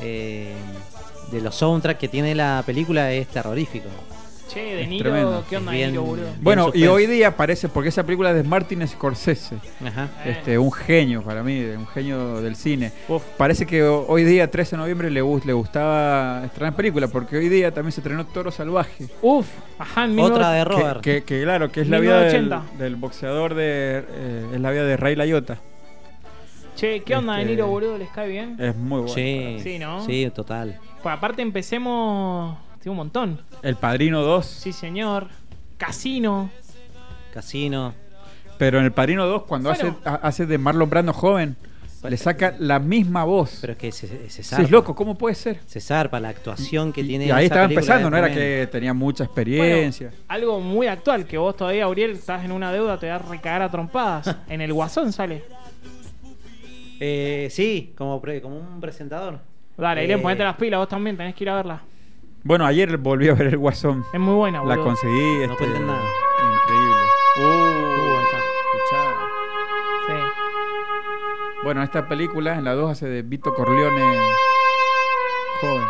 A: eh, de los soundtracks que tiene la película es terrorífico.
C: Che, De
B: Es
C: Niro,
B: tremendo.
C: ¿qué onda,
A: Bien.
C: De Niro, boludo?
B: Bueno, y hoy día parece, porque esa película es de Martin Scorsese,
A: Ajá.
B: este, un genio para mí, un genio del cine.
C: Uf.
B: Parece que ho- hoy día, 13 de noviembre, le, le gustaba estrenar película, porque hoy día también se estrenó Toro Salvaje.
C: Uf, ajá, en
A: Otra de
C: 19-
B: Que,
A: Robert.
B: que- que, claro, que es la vida del,
C: 1980.
B: del boxeador de. eh, es la vida de Ray Liotta.
C: Che, ¿qué onda, De
B: Este-
C: Niro, boludo? ¿Les cae bien?
B: Es muy bueno.
A: Sí,
C: Sí, ¿no?
A: Sí, total.
C: Pues aparte empecemos... Tiene un montón.
B: El Padrino 2.
C: Sí, señor. Casino.
A: Casino.
B: Pero en El Padrino 2, cuando
C: Bueno.
B: hace, ha- hace de Marlon Brando joven, le saca la misma voz.
A: Pero es que se, se
B: Sí, es loco, ¿cómo puede ser?
A: Se zarpa la actuación que
B: Y-
A: tiene.
B: y ahí
A: esa
B: estaba empezando, no era
A: tremenda.
B: que tenía mucha
C: Bueno,
B: experiencia.
C: algo muy actual, que vos todavía, Uriel, estás en una deuda, te vas a recagar a trompadas. en el Guasón sale.
A: Eh, sí, como, pre- como un presentador.
C: Dale,
A: Eh,
C: Irene, ponete las pilas, vos también tenés que ir a verla.
B: Bueno, ayer volví a ver el Guasón.
C: Es muy buena,
B: La
C: boludo.
B: conseguí.
A: No
B: este,
A: cuenten nada.
B: Increíble. Uh,
A: Uh, ahí está.
B: escuchá.
C: Sí.
B: Bueno, esta película, en la 2, hace de Vito Corleone joven.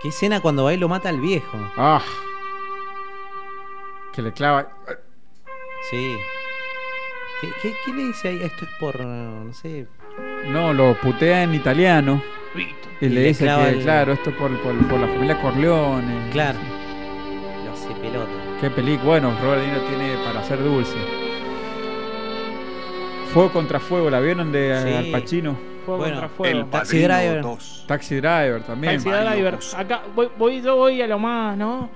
A: ¿Qué escena cuando va y lo mata al viejo?
B: Ah. Que le clava.
A: Sí. ¿Qué, qué, qué le dice ahí? Esto es por. No sé.
B: No, lo putea en italiano. Y,
A: Y
B: le
A: le
B: dice que,
A: el-
B: claro, esto es por, por, por la familia Corleone.
A: Claro. Lo hace pelota.
B: Qué película. Bueno, Robert De Niro tiene para hacer dulce. Fuego contra Fuego, ¿la vieron de
A: Sí.
B: Al Pacino?
C: Fuego
A: Bueno,
C: contra fuego.
E: El
A: Taxi Driver.
E: 2.
B: Taxi Driver también.
C: Taxi Driver. Acá voy, voy, yo voy a lo más, ¿no?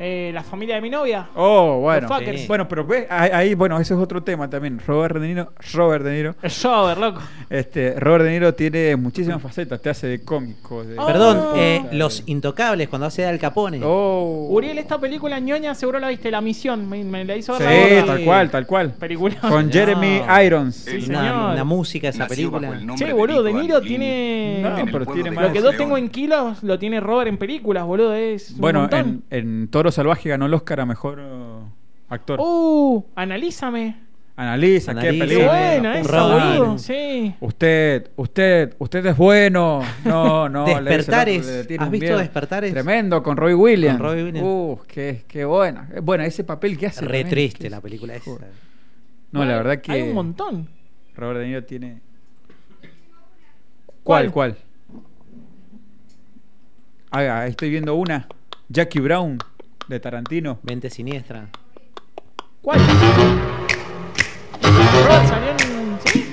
C: Eh, la familia de mi novia.
B: Oh, bueno.
C: Los fuckers.
A: Sí.
B: Bueno, pero ves, ahí, bueno, ese es otro tema también. Robert De Niro, Robert De Niro,
C: El Shower, loco.
B: este, Robert De Niro tiene muchísimas facetas. Te hace de cómico. De,
A: Perdón,
C: Oh.
A: eh, Los Intocables, cuando hace de Al Capone.
B: Oh.
C: Uriel, esta película ñoña seguro la viste, La Misión. Me, me la hizo ver
B: Sí,
C: la
B: tal cual, tal cual.
C: Película.
B: Con Jeremy
A: No.
B: Irons.
C: Sí,
A: una,
C: señor.
A: una música esa
E: Nació
A: película.
C: Che, boludo, De Niro tiene.
B: No, pero más.
C: Lo que yo tengo en kilos lo tiene Robert en películas, boludo. Es
B: Bueno, en Toro Salvaje ganó el Oscar a mejor uh, actor.
C: Uh, analízame.
B: Analiza, qué
A: Analiza.
C: Qué
B: película.
C: buena esa. Sí.
B: Usted, usted, usted es bueno. No, no. le dice
A: Despertares.
B: le
A: ¿Has visto
B: miedo.
A: Despertares?
B: Tremendo, con Roy Williams.
A: Con Robbie Williams.
B: Uh, qué, qué buena. Eh, Bueno, ese papel que hace.
A: Re
B: también,
A: triste
B: que
A: la
B: es-
A: película esa.
B: No, la verdad que.
C: Hay un montón.
B: Robert De Niro tiene.
C: ¿Cuál?
B: ¿Cuál? ¿Cuál? Ah, ahí estoy viendo una. Jackie Brown, de Tarantino.
A: Mente siniestra.
C: ¿Cuál? Robert salió en. ¿Sí?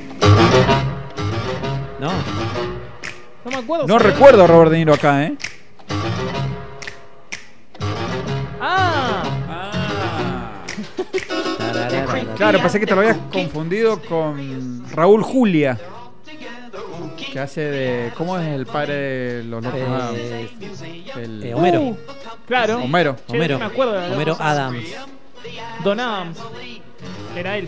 A: No.
C: No me acuerdo.
B: No recuerdo a Robert De Niro acá, ¿eh?
C: Ah,
B: Claro, pensé que te lo habías confundido con Raúl Julia. Que hace de. ¿Cómo es el padre de los locos
A: Eh,
B: Adams? El-
A: eh, Homero.
C: Uh, claro.
B: Homero.
C: Che,
A: Homero.
C: me acuerdo de la
A: Homero
C: cosa.
A: Adams.
C: Don Adams. Era él.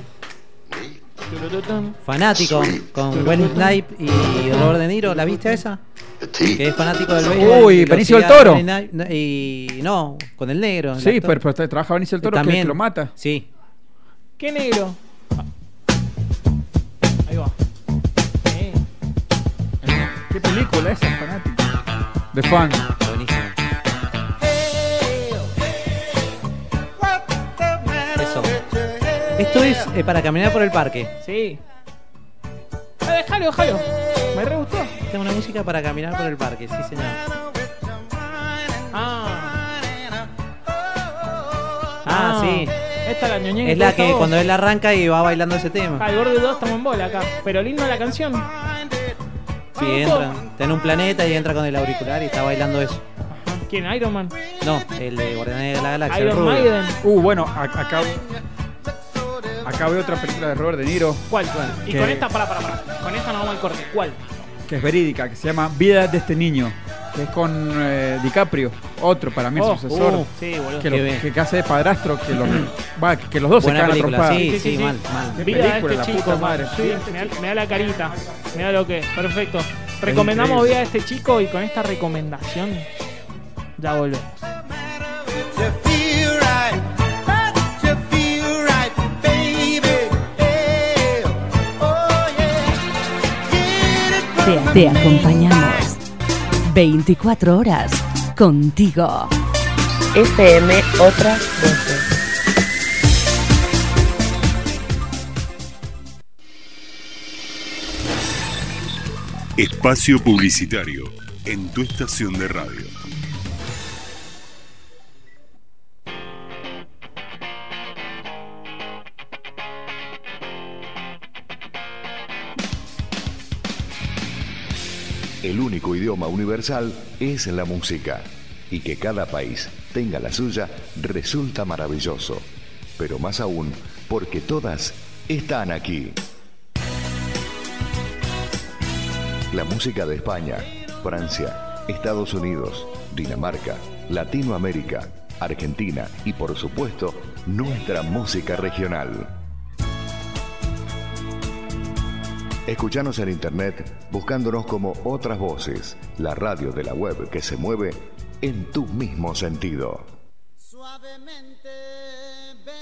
A: Fanático con Wesley Snipe y Robert De Niro. ¿La viste esa? Que es fanático del béisbol.
B: Uy, Benicio del Toro.
A: Y no, con el negro. el
B: Sí, pero, pero trabaja Benicio del Toro, que es el
A: También.
B: que lo mata.
A: Sí.
C: ¿Qué negro? Ah. Ahí va. Eh.
B: ¿Qué película es esa, fanático? The Fan.
A: Buenísimo. Eso. Esto es eh, para caminar por el parque.
C: Sí. Ah, déjalo, déjalo. Me re gustó.
A: Esta es una música para caminar por el parque, sí señor.
C: Ah.
A: Ah, sí.
C: Esta es la ñoña
A: Es la que cuando él arranca y va bailando ese
C: Ah,
A: tema.
C: el gordo y dos estamos en bola acá. Pero linda la canción.
A: Sí, entra. Está en un planeta y entra con el auricular y está bailando eso.
C: Ajá. ¿Quién? Iron Man.
A: No, el de Guardianes de la Galaxia. el
C: Iron
A: rubio.
C: Maiden.
B: Uh, bueno, a- acá. Acá veo otra película de Robert De Niro,
C: ¿Cuál? Y
B: ¿Qué?
C: con esta, para, para, para. Con esta nos vamos al corte. ¿Cuál?
B: que es verídica, que se llama Vida de este niño que es con eh, DiCaprio, otro para mí
C: oh,
B: sucesor,
C: uh, sí,
B: que, lo, que, hace de padrastro, que, lo, va, que los dos se caen a
A: sí,
C: sí,
A: mal, mal.
B: Qué película,
C: este
B: la
C: chico,
B: puta madre.
C: Sí, este me, da, la carita, me da lo que, perfecto. Recomendamos vida a este chico y con esta recomendación ya volvemos.
I: Te, te acompañamos. 24 horas contigo.
J: FM Otras Voces.
K: Espacio Publicitario en tu estación de radio.
L: El único idioma universal es la música. Y que cada país tenga la suya resulta maravilloso. Pero más aún porque todas están aquí. La música de España, Francia, Estados Unidos, Dinamarca, Latinoamérica, Argentina y por supuesto nuestra música regional. Escuchanos en internet buscándonos como Otras Voces, la radio de la web que se mueve en tu mismo sentido.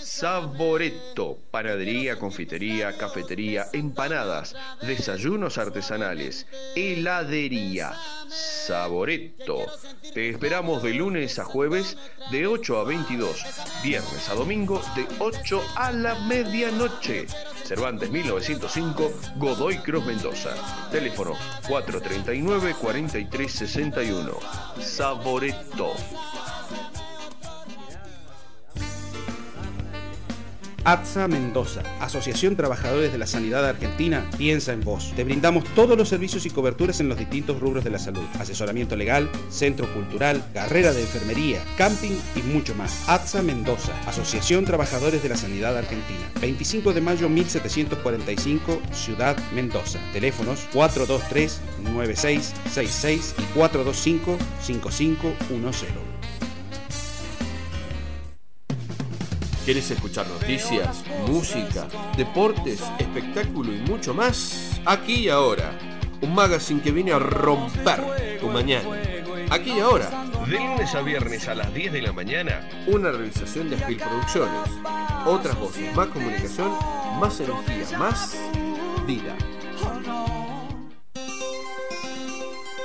M: Saboreto, panadería, confitería, cafetería, empanadas, desayunos artesanales, heladería. Saboreto. Te esperamos de lunes a jueves de 8 a 22, viernes a domingo de 8 a la medianoche. Cervantes 1905, Godoy Cruz Mendoza. Teléfono 439-4361. Saboreto.
N: ATSA Mendoza, Asociación Trabajadores de la Sanidad Argentina, piensa en vos. Te brindamos todos los servicios y coberturas en los distintos rubros de la salud. Asesoramiento legal, centro cultural, carrera de enfermería, camping y mucho más. ATSA Mendoza, Asociación Trabajadores de la Sanidad Argentina. 25 de mayo 1745, Ciudad Mendoza. Teléfonos 423-9666 y 425-5510.
O: ¿Quieres escuchar noticias, música, deportes, espectáculo y mucho más? Aquí y ahora. Un magazine que viene a romper tu mañana. Aquí y ahora.
M: De lunes a viernes a las 10 de la mañana.
O: Una realización de Spill Producciones. Otras voces, más comunicación, más energía, más vida.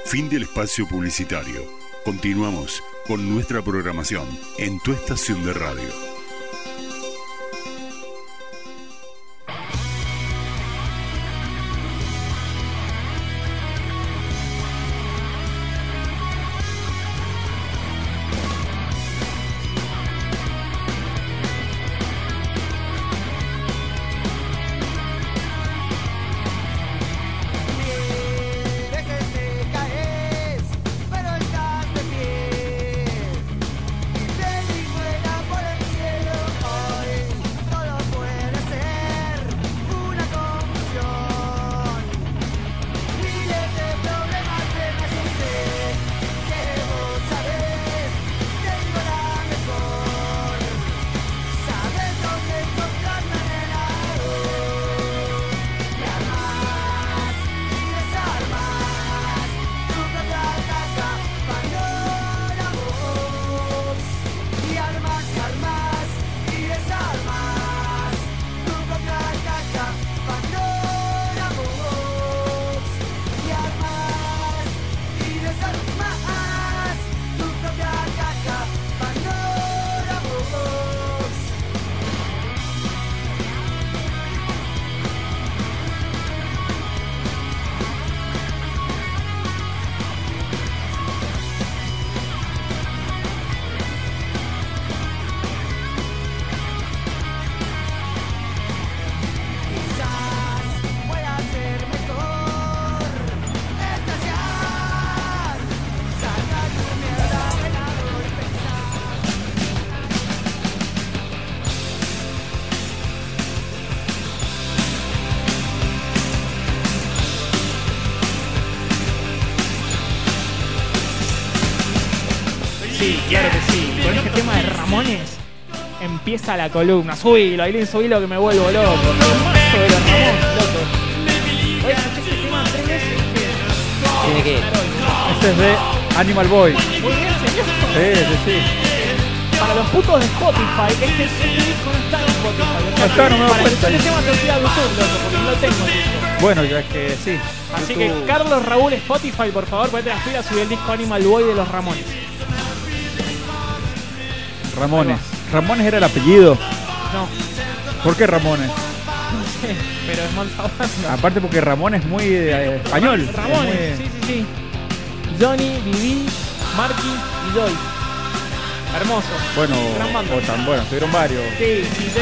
K: Fin del espacio publicitario. Continuamos con nuestra programación en tu estación de radio.
C: Empieza la columna. Subilo, Ailín, subilo que me vuelvo loco. De los Ramones, loco. Escuché este tema tres veces.
A: ¿Tiene qué?
B: Este es de Animal Boy.
C: Muy bien, señor.
B: Sí, sí, sí.
C: Para los putos de Spotify, este, este disco no está en Spotify. O sea
B: No está,
C: que
B: no me doy
C: para
B: cuenta.
C: escuchar este tema te fui a YouTube, loco, porque no lo tengo. disco.
B: Bueno, ya es que sí.
C: Así
B: YouTube-
C: que Carlos Raúl Spotify, por favor, ponete las pilas, subí el disco Animal Boy de los Ramones.
B: Ramones. Ramones era el apellido.
C: No,
B: ¿Por qué Ramones?
C: no sé, pero es mala banda.
B: Aparte porque Ramón es muy eh, español. es
C: Ramones,
B: muy-
C: sí, sí, sí. Johnny, Vivi, Marky y Joy. Hermoso.
B: Bueno,
C: Gran banda.
B: o tan bueno, tuvieron varios.
C: Sí, DJ,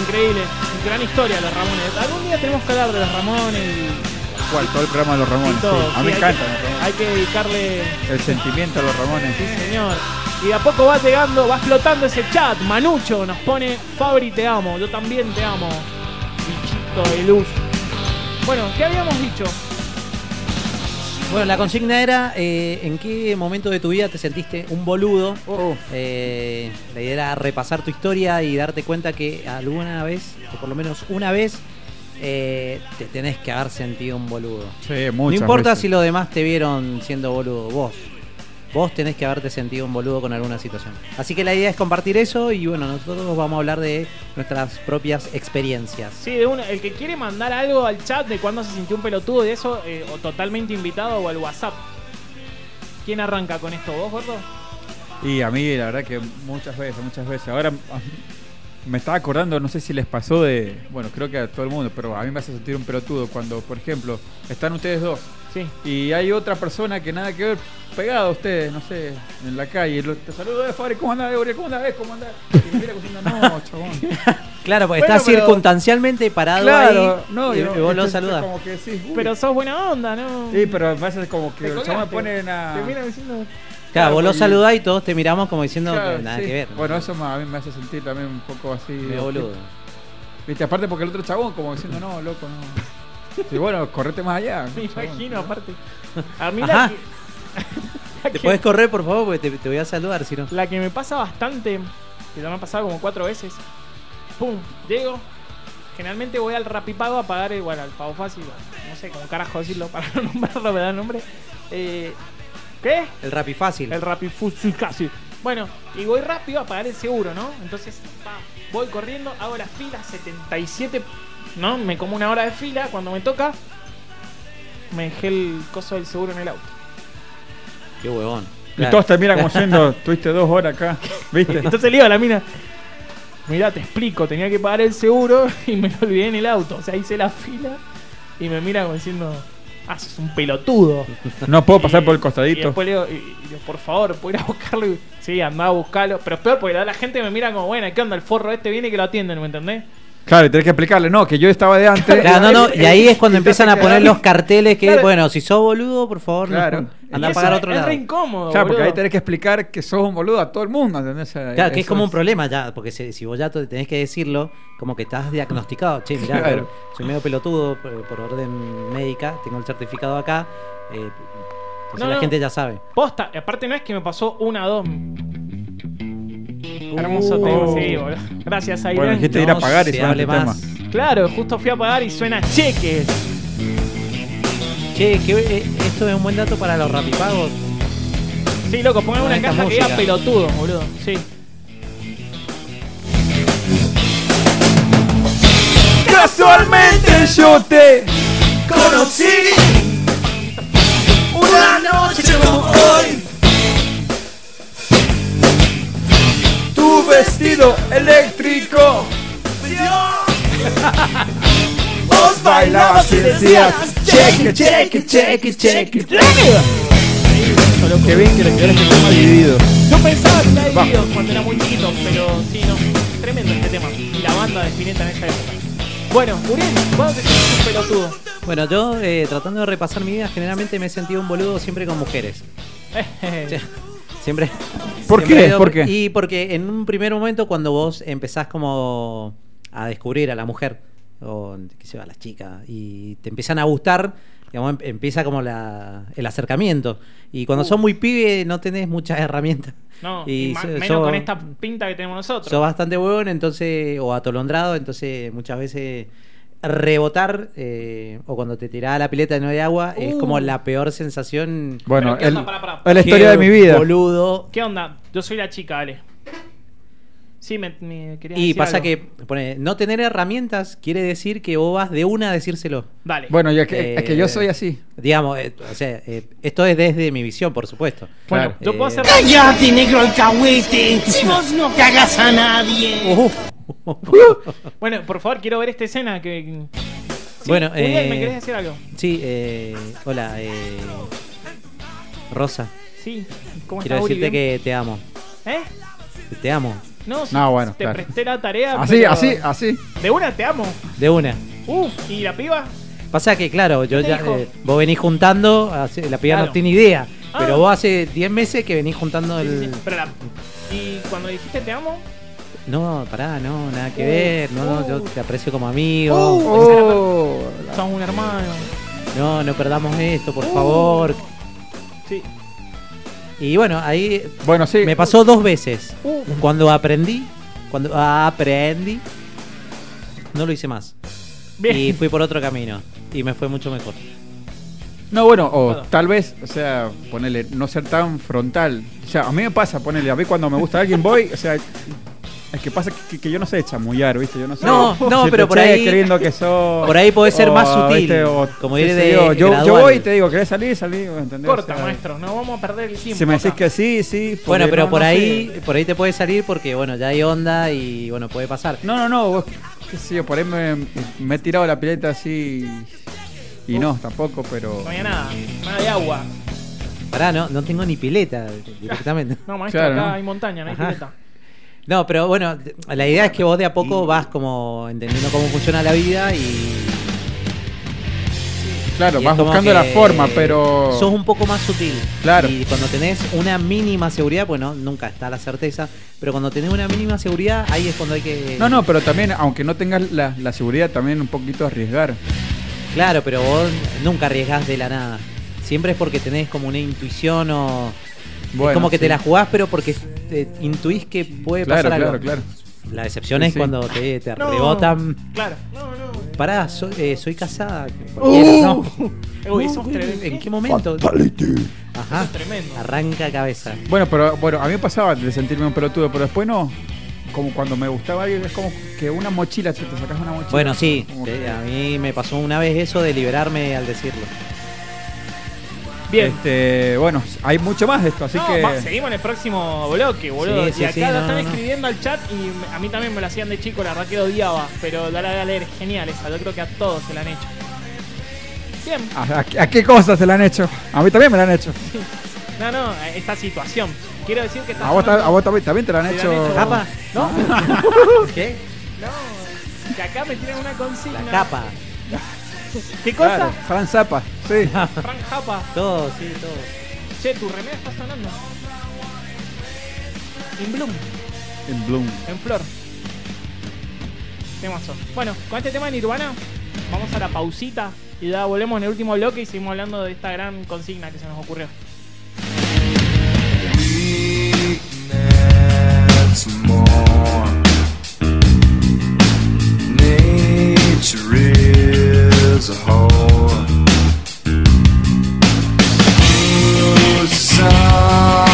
C: increíble. Gran historia los Ramones. Algún día tenemos que hablar de los Ramones y,
B: ¿Cuál? Todo el programa de los Ramones.
C: todo.
B: sí. A mí me
C: hay
B: encanta.
C: que- Hay que dedicarle
B: El sentimiento a los Ramones.
C: Sí, señor. Y de a poco va llegando, va explotando ese chat. Manucho nos pone Fabri te amo, yo también te amo. Bichito de luz. Bueno, ¿qué habíamos dicho?
A: Bueno, la consigna era eh, en qué momento de tu vida te sentiste un boludo. Eh, la idea era repasar tu historia y darte cuenta que alguna vez, o por lo menos una vez, eh, te tenés que haber sentido un boludo.
B: Sí,
A: No
B: muchas
A: importa
B: veces.
A: si los demás te vieron siendo boludo, vos. Vos tenés que haberte sentido un boludo con alguna situación. Así que la idea es compartir eso y bueno, nosotros vamos a hablar de nuestras propias experiencias.
C: Sí, de una, el que quiere mandar algo al chat de cuándo se sintió un pelotudo de eso, eh, o totalmente invitado o al WhatsApp. ¿Quién arranca con esto? ¿Vos, gordo?
B: Y a mí, la verdad que muchas veces, muchas veces. Ahora ah, me estaba acordando, no sé si les pasó de. Bueno, creo que a todo el mundo, pero a mí me hace sentir un pelotudo cuando, por ejemplo, están ustedes dos.
C: Sí.
B: Y hay otra persona que nada que ver pegada a ustedes, no sé, en la calle. lo- Te saludo, eh, Fabri, ¿cómo andás, Gabriel? ¿Cómo andás? ¿Cómo andás? Y me mira diciendo, no, chabón.
A: Claro, porque
B: Bueno,
A: estás
B: pero-
A: circunstancialmente parado
B: Claro,
A: ahí
B: no,
A: y,
B: yo-
A: y vos lo saludás.
B: como que decís, uy.
C: Pero sos buena onda, ¿no?
B: Sí, pero a veces como que el chabón me pone a...
C: Te miran diciendo.
A: Claro, vos lo saludás y todos te miramos como diciendo
B: Claro,
A: que nada
B: sí.
A: que ver.
B: Bueno, eso me- a mí me hace sentir también un poco así.
A: Medio boludo.
B: Viste, aparte porque el otro chabón como diciendo, no, loco, no. Y bueno, correte más allá.
C: Me imagino, aparte. A mí
A: Ajá.
C: la que,
A: ¿Te podés correr, por favor? Porque te, te voy a saludar, si no.
C: la que me pasa bastante, que ya me ha pasado como cuatro veces. Pum, llego. Generalmente voy al Rapipago a pagar igual al pago fácil. No sé cómo carajo decirlo para no nombrarlo, me da el nombre. Eh, ¿Qué?
A: El Rappi fácil.
C: El Rappi Fácil casi. Bueno, y voy rápido a pagar el seguro, ¿no? Entonces, pa, voy corriendo, hago la fila 77, ¿no? Me como una hora de fila. Cuando me toca, me dejé el coso del seguro en el auto.
A: Qué huevón.
B: Y todos te miran como siendo, tuviste dos horas acá, ¿viste?
C: Entonces le digo a la mina, mirá, te explico, tenía que pagar el seguro y me lo olvidé en el auto. O sea, hice la fila y me mira como diciendo, ah, sos un pelotudo.
B: No puedo pasar por el
C: Y
B: costadito.
C: después le digo, y- y digo, por favor, ¿puedo ir a buscarlo? Y, sí, andá a buscarlo. Pero es peor porque la gente me mira como, bueno, ¿qué onda? El forro este viene y que lo atienden, ¿me entendés?
B: Claro, y tenés que explicarle, no, que yo estaba de antes.
A: Claro, no, no, y ahí es cuando empiezan a poner los carteles que,
C: Claro.
A: bueno, si sos boludo, por favor, no,
B: Claro.
A: anda
C: Y
A: a pagar otro
C: es
A: lado.
C: re incómodo,
B: Claro, porque ahí tenés que explicar que sos un boludo a todo el mundo, ¿entendés?
A: Claro, que es como un problema ya, porque si, si vos ya te- tenés que decirlo, como que estás diagnosticado. Che, mirá,
B: Claro.
A: soy medio pelotudo por, por orden médica, tengo el certificado acá. eh, entonces
C: No,
A: la
C: no.
A: gente ya sabe.
C: Posta, aparte no es que me pasó una o dos. Hermoso tema, sí, boludo. Gracias, Airen.
B: Bueno, dijiste ir a pagar y suena
A: hable
B: este
A: más.
B: tema.
C: Claro, justo fui a pagar y suena cheques.
A: Che, que, eh, esto es un buen dato para los rapipagos.
C: Sí, loco, pongan una
A: esta
C: caja que diga
A: música.
C: pelotudo, boludo. Sí.
H: Casualmente yo te conocí una noche como hoy. Tu vestido eléctrico. Vos bailabas y decías cheque, cheque, cheque, cheque.
B: Qué bien que quedara este tema dividido.
C: Yo pensaba que era
B: Va.
C: dividido cuando era muy chiquito, pero sí, no. Tremendo este tema. Y la banda de Spinetta en esa época. Bueno, Uriel, ¿cuándo te sientes un pelotudo?
A: Bueno, yo eh, tratando de repasar mi vida, generalmente me he sentido un boludo siempre con mujeres. Siempre.
B: ¿Por
A: siempre
B: qué?
A: Y porque en un primer momento, cuando vos empezás como a descubrir a la mujer, o qué sé yo, a las chicas, y te empiezan a gustar, digamos, em- empieza como la, el acercamiento. Y cuando
C: Uh.
A: sos muy pibe, no tenés muchas herramientas.
C: No,
A: Y
C: y ma-
A: so-
C: menos
A: so-
C: con esta pinta que tenemos nosotros.
A: Sos bastante huevón, entonces, o atolondrado, entonces muchas veces rebotar, eh, o cuando te tirás a la pileta y no hay agua, es
C: Uh.
A: como la peor sensación.
B: Bueno, es la historia de mi vida.
A: Boludo.
C: ¿Qué onda? Yo soy la chica, Ale. Sí, me, me querías
A: Y
C: decir
A: pasa
C: algo.
A: que pone, no tener herramientas quiere decir que vos vas de una a decírselo.
C: Dale.
B: Bueno, ya que, es que yo soy así.
A: Digamos, eh, o sea, eh, esto es desde mi visión, por supuesto.
C: Bueno, yo puedo
A: Eh,
C: hacer.
D: ¡Cállate, negro alcahuete! Si vos no cagas a nadie.
C: Bueno, por favor, quiero ver esta escena que. Sí,
A: Bueno,
C: Uriel, ¿me
A: eh,
C: querés decir algo?
A: Sí, eh, hola, eh, Rosa.
C: Sí, ¿cómo
A: Quiero
C: estás,
A: decirte que te amo.
C: ¿Eh?
A: Te amo.
C: No, sí,
B: No, bueno,
C: te
B: claro.
C: presté la tarea.
B: Así,
C: pero-
B: así, así.
C: De una te amo.
A: De una.
C: Uf, ¿y la piba?
A: Pasa que, claro, yo ya, eh, vos venís juntando, la piba
C: Claro.
A: no tiene idea,
C: Ah.
A: pero vos hace 10 meses que venís juntando
C: Sí, sí,
A: el...
C: sí, Pero la... Y cuando dijiste te amo,
A: No, pará, no, nada que
C: Uh,
A: ver, no, no,
C: uh.
A: yo te aprecio como amigo.
B: Oh,
C: sos un hermano.
A: No, no perdamos esto, por favor.
C: Sí.
A: Y bueno, ahí
B: Bueno, sí.
A: me pasó dos veces.
C: Uh.
A: Cuando aprendí, cuando aprendí, no lo hice más.
C: Bien.
A: Y fui por otro camino. Y me fue mucho mejor.
B: No, bueno, o tal vez, o sea, ponerle, no ser tan frontal. O sea, a mí me pasa, ponerle, a mí cuando me gusta alguien voy, o sea, es que pasa que, que yo no sé chamullar, ¿viste? Yo no sé.
A: No, no,
B: si
A: pero por ahí-
B: lindo que sos.
A: por ahí podés ser más sutil,
B: ¿viste? O
A: como ir de
B: yo. yo, voy y te digo, ¿querés salir? Salir, ¿entendés?
C: Corta,
B: O sea,
C: maestro, no vamos a perder el tiempo.
B: Si me decís
C: acá.
B: que sí, sí.
A: Bueno, pero
B: no,
A: por
B: no
A: ahí,
B: sé.
A: por ahí te puede salir porque bueno, ya hay onda y bueno, puede pasar.
B: No, no, no, vos, qué sé yo, por ahí me, me he tirado la pileta así. Y no, tampoco, pero.
C: No había nada, nada de agua.
A: Pará, no, no tengo ni pileta directamente.
C: No, maestro,
B: Claro,
C: acá
B: ¿no?
C: hay montaña, no hay
A: Ajá.
C: pileta.
A: No, pero bueno, la idea es que vos de a poco vas como entendiendo cómo funciona la vida y.
B: Claro,
A: y
B: vas buscando la forma, pero.
A: Sos un poco más sutil.
B: Claro.
A: Y cuando tenés una mínima seguridad, bueno, nunca está la certeza, pero cuando tenés una mínima seguridad, ahí es cuando hay que.
B: No, no, pero también, aunque no tengas la, la seguridad, también un poquito arriesgar.
A: Claro, pero vos nunca arriesgás de la nada. Siempre es porque tenés como una intuición o.
B: Bueno,
A: es como que
B: sí.
A: te la jugás, pero porque te intuís que puede
B: Claro,
A: pasar algo.
B: claro, claro.
A: La decepción
B: Sí,
A: es
B: sí.
A: cuando te, te
C: No,
A: rebotan.
C: Claro. No, no.
A: Pará, soy, eh, soy casada.
B: Uh.
A: ¿En qué momento? Ajá.
C: Sos tremendo.
A: Arranca cabeza.
B: Bueno, pero bueno, a mí me pasaba de sentirme un pelotudo, pero después no. Como cuando me gustaba alguien, es como que una mochila, si te sacas una mochila.
A: Bueno, sí,
B: que-
A: a mí me pasó una vez eso de liberarme al decirlo.
C: Bien.
B: Este, bueno, hay mucho más de esto, así
C: No,
B: que.
C: va, seguimos en el próximo bloque, boludo.
A: Sí, sí,
C: y acá
A: sí,
C: lo están
A: no, no.
C: escribiendo al chat y a mí también me lo hacían de chico, la verdad que odiaba. Pero la la leer, genial esa. Yo creo que a todos se la han hecho. Bien.
B: ¿A, a- a qué cosas se la han hecho? A mí también me la han hecho.
C: No, no, esta situación. Quiero decir que está
B: A vos, ta-
C: sonando-
B: a vos también, también te la han
C: la
B: hecho.
C: han hecho-
A: ¿Capa?
C: ¿No?
A: ¿Qué?
C: No, que acá me tiran una consigna.
A: La capa.
C: ¿Qué cosa?
B: Claro, Fran Zappa, sí.
C: Frank Japa.
A: Todo, sí, todo.
C: Che, tu remera está sonando. In Bloom,
B: En Bloom.
C: en flor. Temazo. Bueno, con este tema de Nirvana, vamos a la pausita y ya volvemos en el último bloque y seguimos hablando de esta gran consigna que se nos ocurrió.
H: More. Nature is as a
J: whole. You sound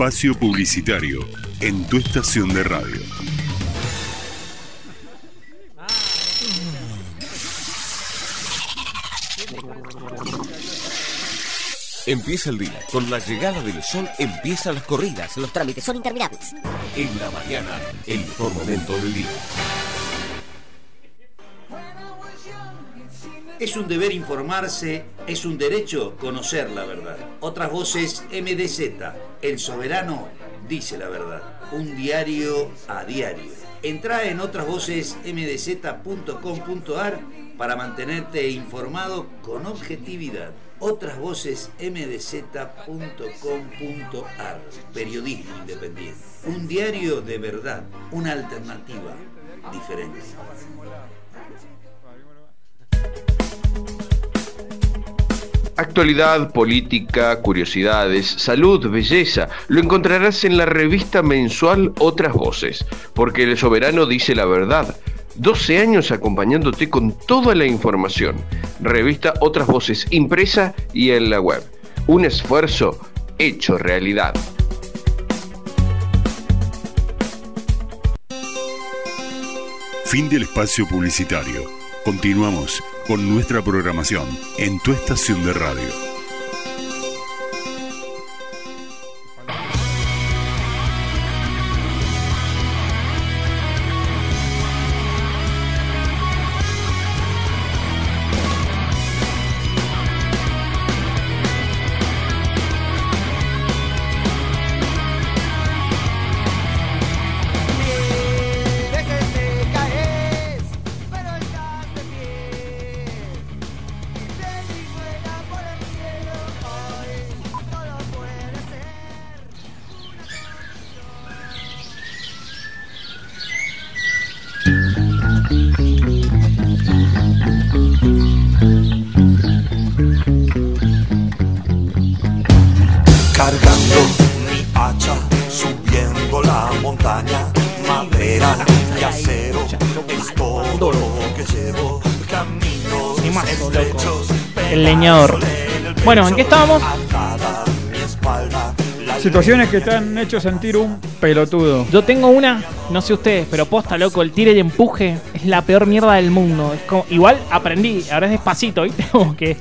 K: Espacio Publicitario en tu estación de radio.
P: Empieza el día. Con la llegada del sol empiezan las corridas. Los trámites son interminables. En la mañana, el mejor momento del día.
Q: Es un deber informarse, es un derecho conocer la verdad. Otras voces MDZ, El Soberano dice la verdad. Un diario a diario. Entra en otrasvocesmdz.com.ar para mantenerte informado con objetividad. Otrasvocesmdz.com.ar Periodismo independiente. Un diario de verdad, una alternativa diferente.
M: Actualidad, política, curiosidades, salud, belleza, lo encontrarás en la revista mensual Otras Voces, porque el soberano dice la verdad. 12 años acompañándote con toda la información. Revista Otras Voces impresa y en la web. Un esfuerzo hecho realidad.
K: Fin del espacio publicitario. Continuamos con nuestra programación en tu estación de radio.
R: Espalda,
B: Situaciones que te han hecho sentir un pelotudo.
C: Yo tengo una, no sé ustedes, pero posta, loco, el tire y empuje es la peor mierda del mundo. Es como, igual aprendí, ahora es despacito, ¿viste? Como que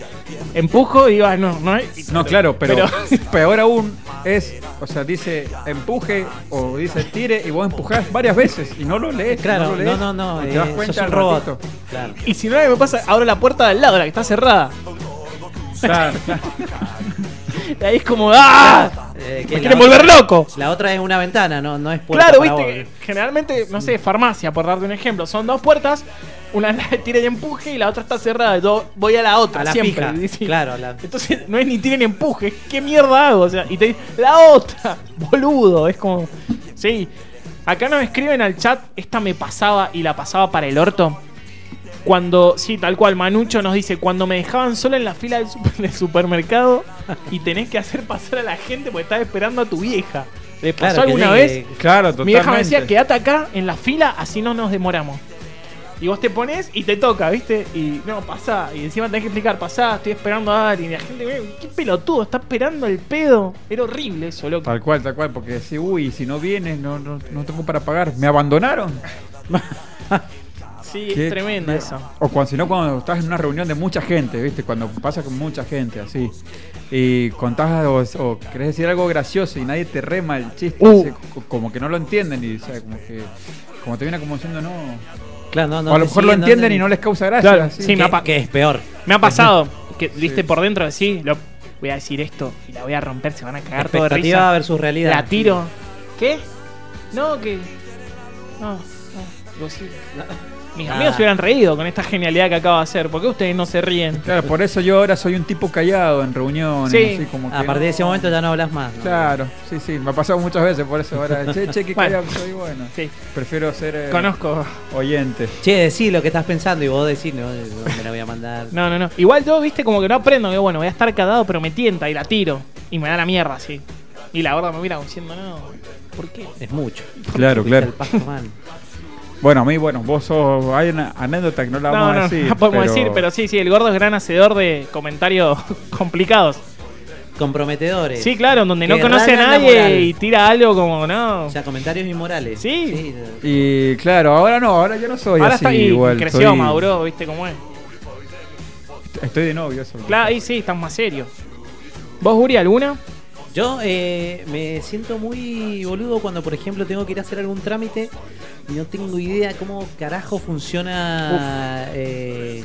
C: empujo y digo, ah, no, no es.
B: No, claro, pero, peor aún es, o sea, dice empuje o dice tire y vos empujás varias veces y no lo lees.
A: Claro,
B: no, lo lees,
A: no, no, no,
B: y te das
A: eh,
B: cuenta al
A: robot. Claro.
C: Y si no, me pasa, abro la puerta del lado, la que está cerrada.
B: Claro,
C: Y ahí es como, ¡ah!
A: Eh, que
C: Me quieren
A: otra-
C: volver loco.
A: La otra es una ventana, no, no es puerta
C: Claro,
A: para
C: viste,
A: vos.
C: generalmente, no sé, farmacia, por darte un ejemplo, son dos puertas, una la de tire y empuje y la otra está cerrada. Yo voy a la otra,
A: A la
C: siempre.
A: fija,
C: Sí.
A: claro, la-
C: Entonces no es ni tire ni empuje, ¿qué mierda hago? O sea, y te la otra, boludo, es como. Sí. Acá nos escriben al chat, esta me pasaba y la pasaba para el orto. Cuando, sí, tal cual, Manucho nos dice, cuando me dejaban sola en la fila del, super- del supermercado y tenés que hacer pasar a la gente porque estás esperando a tu vieja. ¿Le pasó
A: Claro,
C: alguna vez?
B: Claro,
C: Mi vieja me
B: totalmente.
C: decía, quédate acá en la fila, así no nos demoramos. Y vos te pones y te toca, ¿viste? Y no, pasá. Y encima tenés que explicar, pasá, estoy esperando a Ari. Y la gente, "Eh, qué pelotudo, está esperando el pedo. Era horrible eso, loco.
B: Tal cual, tal cual, porque decís, uy, si no vienes, no, no, no tengo para pagar. ¿Me abandonaron?
C: Sí,
B: Qué-
C: es tremenda eso.
B: O cuando, si no, cuando estás en una reunión de mucha gente, ¿viste? Cuando pasa con mucha gente, así. Y contás o, o querés decir algo gracioso y nadie te rema el chiste,
C: Uh.
B: así, como que no lo entienden y, o sea, como que. Como te viene como diciendo, no.
A: Claro, no, no
B: o a lo mejor lo
A: no
B: entienden y no les causa gracia.
C: Claro,
B: así.
C: sí, me ha
A: Que es peor.
C: Me ha pasado que, viste, por dentro así, lo, voy a decir esto y la voy a romper, se van a cagar todo de risa.
A: versus realidad.
C: La tiro. ¿Qué? No, que. No, no. Digo, sí. Mis
A: Ah.
C: amigos se hubieran reído con esta genialidad que acabo de hacer. ¿Por qué ustedes no se ríen?
B: Claro, por eso yo ahora soy un tipo callado en reuniones.
C: Sí.
B: así como que
A: A partir de ese momento ya no hablas más. ¿no?
B: Claro, sí, sí, me ha pasado muchas veces por eso ahora. Che, che, qué
C: Bueno.
B: callado que soy, bueno.
C: Sí.
B: Prefiero ser eh,
C: Conozco.
B: oyente.
A: Che, decí lo que estás pensando y vos decís, no, me la voy a mandar.
C: No, no, no. Igual yo, viste, como que no aprendo. Que bueno, voy a estar cagado, pero me tienta y la tiro. Y me da la mierda, así. Y la gorda me mira diciendo, no, ¿por qué?
A: Es mucho.
B: Claro, claro. Bueno, a mí, bueno, vos sos. Hay una anécdota que no la
C: No,
B: vamos
C: no,
B: a decir.
C: no podemos
B: pero-
C: decir, pero sí, sí, el gordo es gran hacedor de comentarios complicados.
A: Comprometedores.
C: Sí, claro, donde no conoce a
A: la
C: nadie y tira algo como, no.
A: O sea, comentarios inmorales.
C: Sí.
B: Y claro, ahora no, ahora yo no soy
C: Ahora
B: así
C: está y
B: igual.
C: creció,
B: soy-
C: maduró, viste cómo es.
B: Estoy de novio, eso.
C: Claro, ahí sí, estás más serio. ¿Vos, Uri, alguna?
A: Yo eh, me siento muy boludo cuando, por ejemplo, tengo que ir a hacer algún trámite y no tengo idea cómo carajo funciona eh,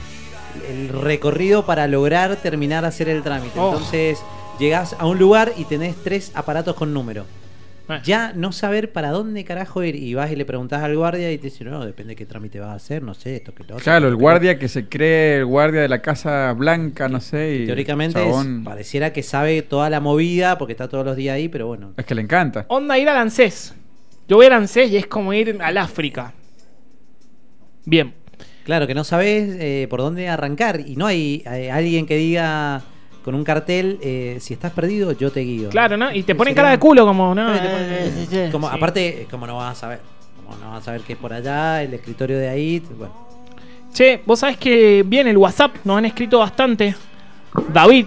A: el recorrido para lograr terminar de hacer el trámite.
C: Oh.
A: Entonces, llegás a un lugar y tenés tres aparatos con número. ya no saber para dónde carajo ir. Y vas y le preguntas al guardia y te dice, no, depende de qué trámite vas a hacer, no sé, esto que lo otro.
B: Claro, el guardia que se cree el guardia de la Casa Blanca, no sé. Y
A: Teóricamente es- pareciera que sabe toda la movida porque está todos los días ahí, pero bueno.
B: es que le encanta.
C: Onda ir al ANSES. Yo voy al ANSES y es como ir al África. Bien.
A: Claro, que no sabes eh, por dónde arrancar y no hay eh, alguien que diga con un cartel, eh, si estás perdido, yo te guío.
C: Claro, ¿no? Y te ponen cara de culo como, ¿no?
A: Eh, como,
C: sí.
A: Aparte, como no vas a saber, como no vas a saber que es por allá, el escritorio de ahí, bueno.
C: Che, vos sabés que viene el WhatsApp, nos han escrito bastante. David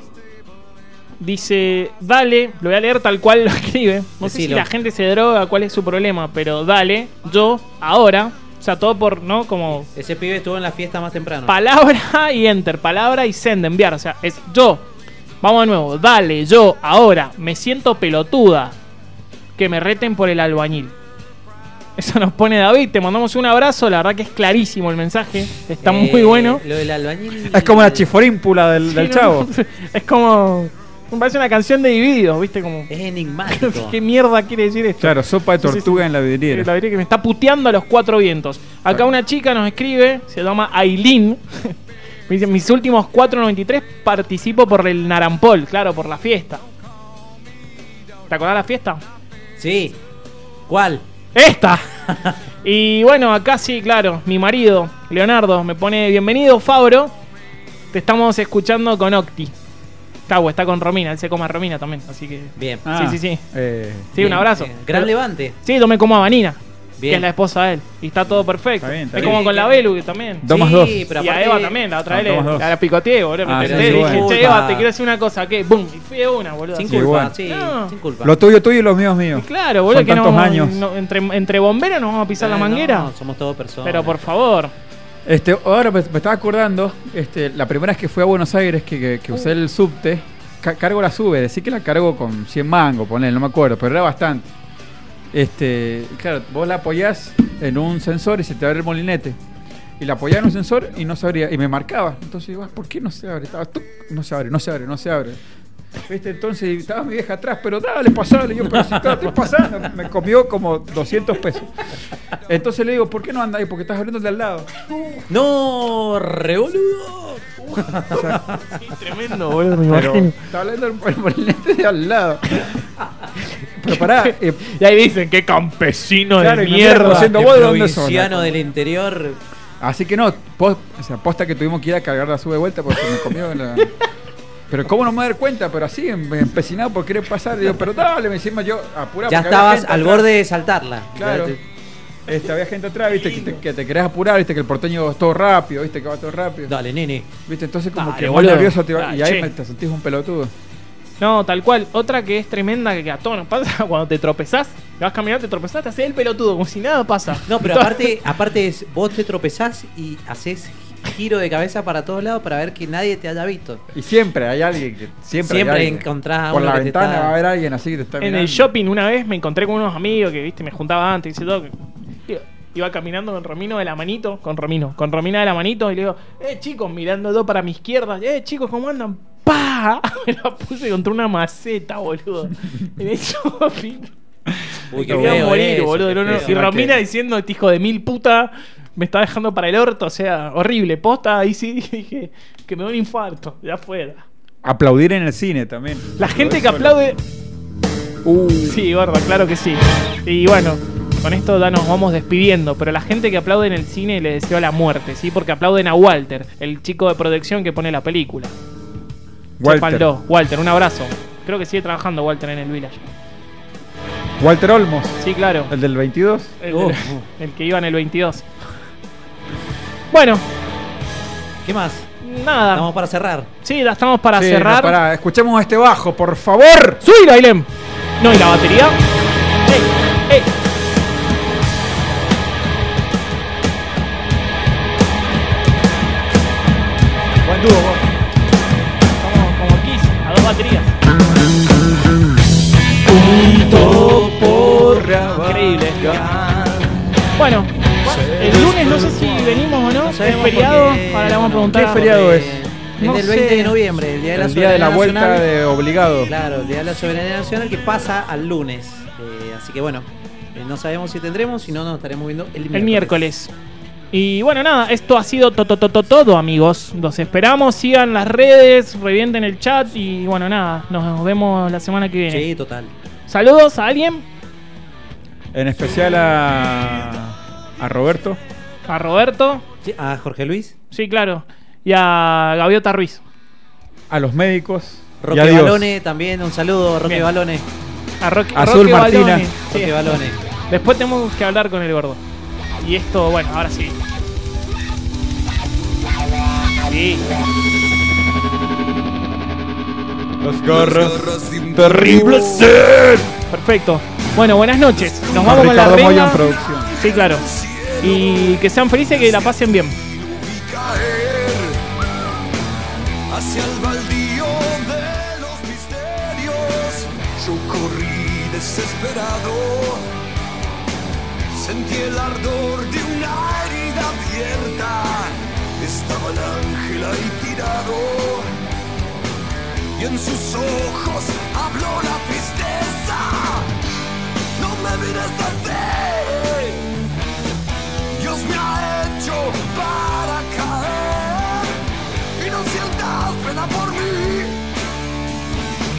C: dice, dale, lo voy a leer tal cual lo escribe. No sé si la gente se droga, cuál es su problema, pero dale, yo, ahora, o sea, todo por, ¿no? Como
A: Ese pibe estuvo en la fiesta más temprano.
C: palabra y enter, palabra y send, enviar. O sea, es yo. Vamos de nuevo, dale, yo, ahora, me siento pelotuda. Que me reten por el albañil. Eso nos pone David, te mandamos un abrazo, la verdad que es clarísimo el mensaje, está muy
A: Eh,
C: bueno.
A: Lo del albañil.
B: Es como la chiforímpula del,
C: Sí,
B: del
C: no,
B: chavo.
C: Es como. Me parece una canción de divididos, ¿viste? Como.
A: Es enigmático.
C: ¿Qué mierda quiere decir esto?
B: Claro, sopa de
C: Sí, sí, sí.
B: tortuga en la vidriera.
C: La verdad que me está puteando a los cuatro vientos. Acá una chica nos escribe, se llama Aileen. me dice, mis últimos 4.93 participo por el Narampol, claro, por la fiesta. ¿Te acordás de la fiesta?
A: Sí. ¿Cuál?
C: ¡Esta! y bueno, acá sí, claro, mi marido, Leonardo, me pone bienvenido, Fabro. Te estamos escuchando con Octi. Cabo, está con Romina, él se come a Romina también, así que.
A: Bien.
C: sí, sí, sí.
B: eh,
C: Sí, un abrazo.
A: bien. Gran levante.
C: Sí, tomé como a Vanina, que
A: Bien.
C: es la esposa de él. Y está todo perfecto.
B: bien, está
C: es
B: bien.
C: como con la Belu que también.
B: Dos más
A: Sí,
B: dos.
A: pero
C: y a
A: aparte-
C: Eva también, la otra
B: Ah,
C: vez
B: dos más
C: le-
B: dos.
C: a la picoteé, boludo.
B: Ah,
C: me
B: sí,
C: senté y
B: sí,
C: dije,
B: bueno.
C: che, Eva, te quiero decir una cosa, ¿qué? ¡Bum! Y fui de una, boludo.
A: Sin culpa,
B: bueno.
A: sí,
C: No.
A: sin culpa.
B: Lo tuyo tuyo y lo mío es mío.
C: Claro, boludo,
B: Son
C: que no,
B: tantos años.
C: no- entre, entre bomberos nos vamos a pisar la
A: Eh,
C: manguera.
A: no, somos todos personas.
C: Pero por favor.
B: Este, ahora me, me estaba acordando, este, la primera vez que fui a Buenos Aires, que, que- que usé el subte, ca- cargo la sube, decir que la cargo con 100 mangos, poner, no me acuerdo, pero era bastante. Este, claro, vos la apoyás en un sensor y se te abre el molinete. Y la apoyás en un sensor y no se abría, y me marcaba. Entonces digo, "Ah, ¿por qué no se abre? Estaba, tuc, no se abre, no se abre, no se abre. ¿Viste? Entonces estaba mi vieja atrás, pero dale, pasale. Y yo, pero si estoy pasando. Me comió como 200 pesos. Entonces le digo, ¿por qué no andas ahí? Porque estás abriendo de al lado.
A: No, revoludo.
C: Sí, tremendo, boludo, me imagino.
B: estaba hablando del molinete de al lado. Pero pará, eh,
C: Y ahí dicen, qué campesino
B: Claro,
C: de mierda.
B: diciendo,
A: El
B: ¿vos de dónde
A: provinciano del interior.
B: Así que no, pos- o sea, posta que tuvimos que ir a cargar la sube de vuelta porque se me comió la... Pero cómo no me dar cuenta, pero así, em- empecinado por querer pasar, digo, pero dale, me encima yo apurado.
A: Ya estabas al
B: atrás.
A: borde de saltarla.
B: Claro. Este, había gente atrás, viste, que te, que te querés apurar, viste, que el porteño es todo rápido, viste, que va todo rápido.
A: Dale, nene.
B: Viste, entonces como
C: Dale,
B: que muy
C: boludo.
B: nervioso te va- y
C: Dale,
B: ahí
C: che.
B: me- te sentís un pelotudo.
C: No, tal cual. Otra que es tremenda que a todos nos pasa cuando te tropezás, te vas caminando, te tropezás, te haces el pelotudo, como si nada pasa.
A: No, pero aparte, aparte es, vos te tropezás y haces giro de cabeza para todos lados para ver que nadie te haya visto.
B: Y siempre hay alguien que siempre,
A: Siempre encontrás a
B: Por la
A: que te
B: ventana
A: está-
B: va a haber alguien así que te está
C: En
B: mirando.
C: el shopping una vez me encontré con unos amigos que, viste, me juntaba antes y todo. que- iba- caminando con Romino de la manito, con Romino, con Romina de la manito y le digo, eh chicos, mirando todo para mi izquierda, eh chicos, ¿cómo andan? ¡Pah! Me la puse contra una maceta, boludo. En el shopping.
A: Uy,
C: Me
A: qué
C: quería
A: feo
C: morir,
A: eso,
C: boludo. no, no. Y Romina diciendo, este hijo de mil puta, me está dejando para el orto, o sea, horrible. Posta, ahí sí dije que me da un infarto, ya afuera.
B: Aplaudir en el cine también.
C: La gente que aplaude.
B: Uh.
C: Sí, gordo, claro que sí. Y bueno, con esto ya nos vamos despidiendo. Pero la gente que aplaude en el cine le deseo la muerte, ¿sí? Porque aplauden a Walter, el chico de protección que pone la película.
B: Walter.
C: Walter, un abrazo. Creo que sigue trabajando Walter en el Village.
B: Walter Olmos.
C: Sí, claro.
B: El del 22.
C: El,
A: Oh.
C: el que iba en el 22. Bueno,
A: ¿Qué más?
C: nada.
A: Estamos para cerrar.
C: Sí, estamos para
B: Sí,
C: cerrar.
B: no, pará, escuchemos este bajo, por favor.
C: ¡Subilo, Ailem! No, y la batería. ¡Ey! ¡Ey!
B: Buen dúo, vos.
C: Como, como Kiss, a dos baterías. Increíble. Bueno, el lunes no sé si venimos o no. es feriado. Ahora le vamos a preguntar.
B: ¿Qué feriado es?
A: Es
C: No sé.
A: 20 de noviembre, el día de la
B: El día de la
A: Soberanía
B: vuelta
A: Nacional.
B: de obligado.
A: Claro, el día de la soberanía nacional que pasa al lunes. Eh, así que bueno, eh, no sabemos si tendremos, si no, nos estaremos viendo el miércoles.
C: El miércoles. Y bueno, nada, esto ha sido to- to- to- todo, amigos. Los esperamos, sigan las redes, revienten el chat y bueno, nada, nos vemos la semana que viene.
A: Sí, total.
C: Saludos a alguien,
B: En especial a, a Roberto.
C: a Roberto.
A: a Jorge Luis.
C: Sí, claro. Y a Gaviota Ruiz.
B: A los médicos.
A: Roque. Balone también, un saludo, Roque
C: Bien.
A: Balone.
C: A Roque,
B: Azul
C: Roque
B: Martina.
C: Balone. Sí.
A: Roque Balone.
C: Después tenemos que hablar con el gordo. Y esto, bueno, ahora sí. Sí.
B: Las garras
S: de un
B: terrible ser.
C: Perfecto. Bueno, buenas noches. Nos
B: Con
C: vamos con la
B: Ricardo Moya
C: renga. Sí, claro. Y que sean felices, que la pasen bien.
J: hacia el baldío de los misterios. Yo corrí desesperado, sentí el ardor de una herida abierta. Estaba el ángel ahí tirado, y en sus ojos habló la tristeza. No me mires así me ha hecho para caer. Y no sientas pena por